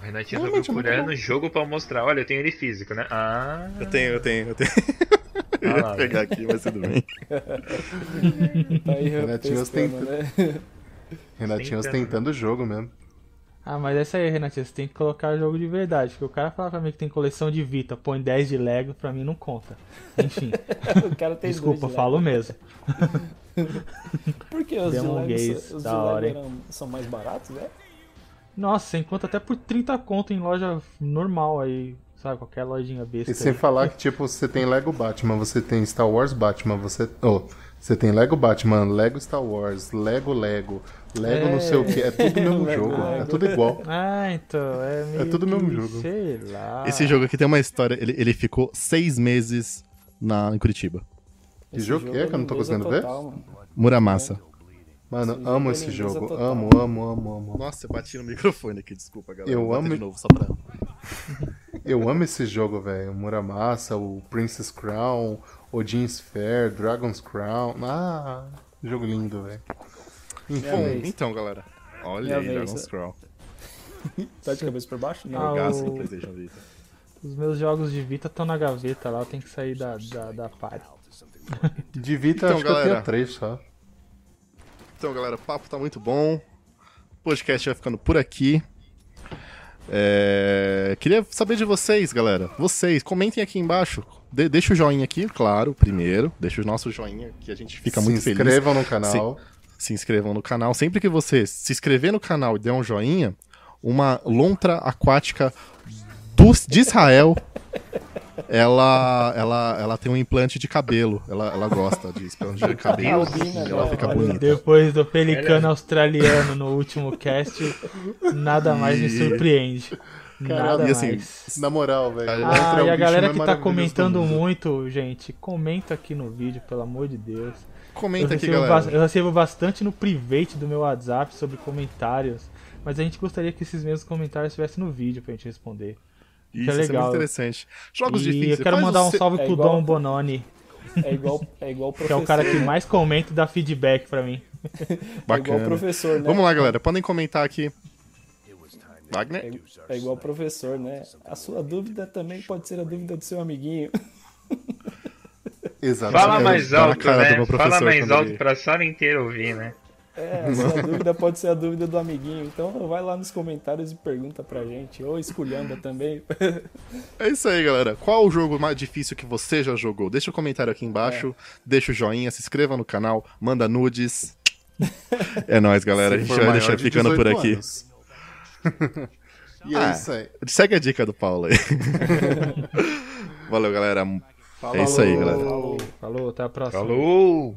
O Renatinho tá é procurando bom. jogo pra mostrar. Olha, eu tenho ele físico, né? Ah, Eu tenho, eu tenho, eu tenho. ah lá, *laughs* Vou pegar aqui, mas tudo bem. *laughs* Tá aí Renatinho ostenta- né? *laughs* Renatinho Tentando. ostentando o jogo mesmo. Ah, mas essa aí, Renatinho, você tem que colocar jogo de verdade. Porque o cara fala pra mim que tem coleção de Vita, põe 10 de Lego, pra mim não conta. Enfim, o cara tem desculpa, de falo Lego. mesmo. Por que os de Demon Lego, Gaze, são- os de da hora, Lego eram- são mais baratos, né? Nossa, você encontra até por 30 conto em loja normal aí, sabe? Qualquer lojinha besta. E sem aí. falar que, tipo, você tem Lego Batman, você tem Star Wars Batman, você. Oh, você tem Lego Batman, Lego Star Wars, Lego Lego, Lego não sei o que. É tudo o mesmo *laughs* Lego, jogo, é Lego. tudo igual. *laughs* Ah, então, é meio tudo o mesmo jogo. Sei lá. Esse jogo aqui tem uma história. Ele, ele ficou seis meses na, em Curitiba. Que jogo que é que eu não tô limpeza conseguindo ver? mano. Muramassa. Mano, Esse amo esse jogo. total. Amo, amo, amo, amo. Nossa, eu bati no microfone aqui, desculpa, galera. Eu amo- de novo, só pra. *laughs* Eu amo esse jogo, velho. Muramasa, o Princess Crown, Odin's Fair, Dragon's Crown. Ah, jogo lindo, velho. Enfim, então, galera. Olha Minha aí, vez. Dragon's Crown. *laughs* Tá de cabeça pra baixo? Não. Ah, Jogaço o- no PlayStation Vita. Os meus jogos de Vita estão na gaveta lá, eu tenho que sair da, da, da party. de Vita Então, acho que eu galera. tenho três só. Então, galera, o papo tá muito bom. O podcast vai ficando por aqui. É, Queria saber de vocês, galera. Vocês, comentem aqui embaixo. De- deixa o joinha aqui, claro, primeiro. Deixa o nosso joinha, que a gente fica Se muito feliz. inscrevam no canal. Se inscrevam no canal. Sempre que você se inscrever no canal e der um joinha, uma lontra aquática do, de Israel, ela, ela, ela tem um implante de cabelo. Ela, ela gosta de implante de cabelo. Ela né? fica bonita. Depois do pelicano australiano no último cast, nada mais me surpreende. Caramba, Nada e assim, mais. Na moral, velho. Ah, é e a galera mais que tá maravilhoso do comentando muito, gente, comenta aqui no vídeo, pelo amor de Deus. Eu Comenta aqui, recebo, galera. eu recebo bastante no private do meu WhatsApp sobre comentários, mas a gente gostaria que esses mesmos comentários estivessem no vídeo pra gente responder. Isso, isso é legal. muito interessante. Jogos e difíceis. eu quero quais mandar um salve É pro igual- Dom Bononi, É igual, é igual o *laughs* Que professor. é o cara que mais comenta e dá feedback pra mim. *laughs* É igual o Bacana. professor, né? Vamos lá, galera. Podem comentar aqui. Wagner? É, é igual o professor, né? A sua dúvida também pode ser a dúvida do seu amiguinho. *laughs* Exatamente. Fala mais alto, né? Fala mais alto ele- pra sala inteira ouvir, né? É, a sua dúvida pode ser a dúvida do amiguinho. Então vai lá nos comentários e pergunta pra gente. Ou esculhamba também. *laughs* É isso aí, galera. Qual o jogo mais difícil que você já jogou? Deixa o comentário aqui embaixo, deixa o joinha, se inscreva no canal, manda nudes. *laughs* É nóis, galera. A Se gente for vai deixar de ficando por 18 aqui. anos. *laughs* e é Ah. isso aí. Segue a dica do Paulo aí. Valeu, galera. É isso aí, galera. Falou, falou, até a próxima. Falou!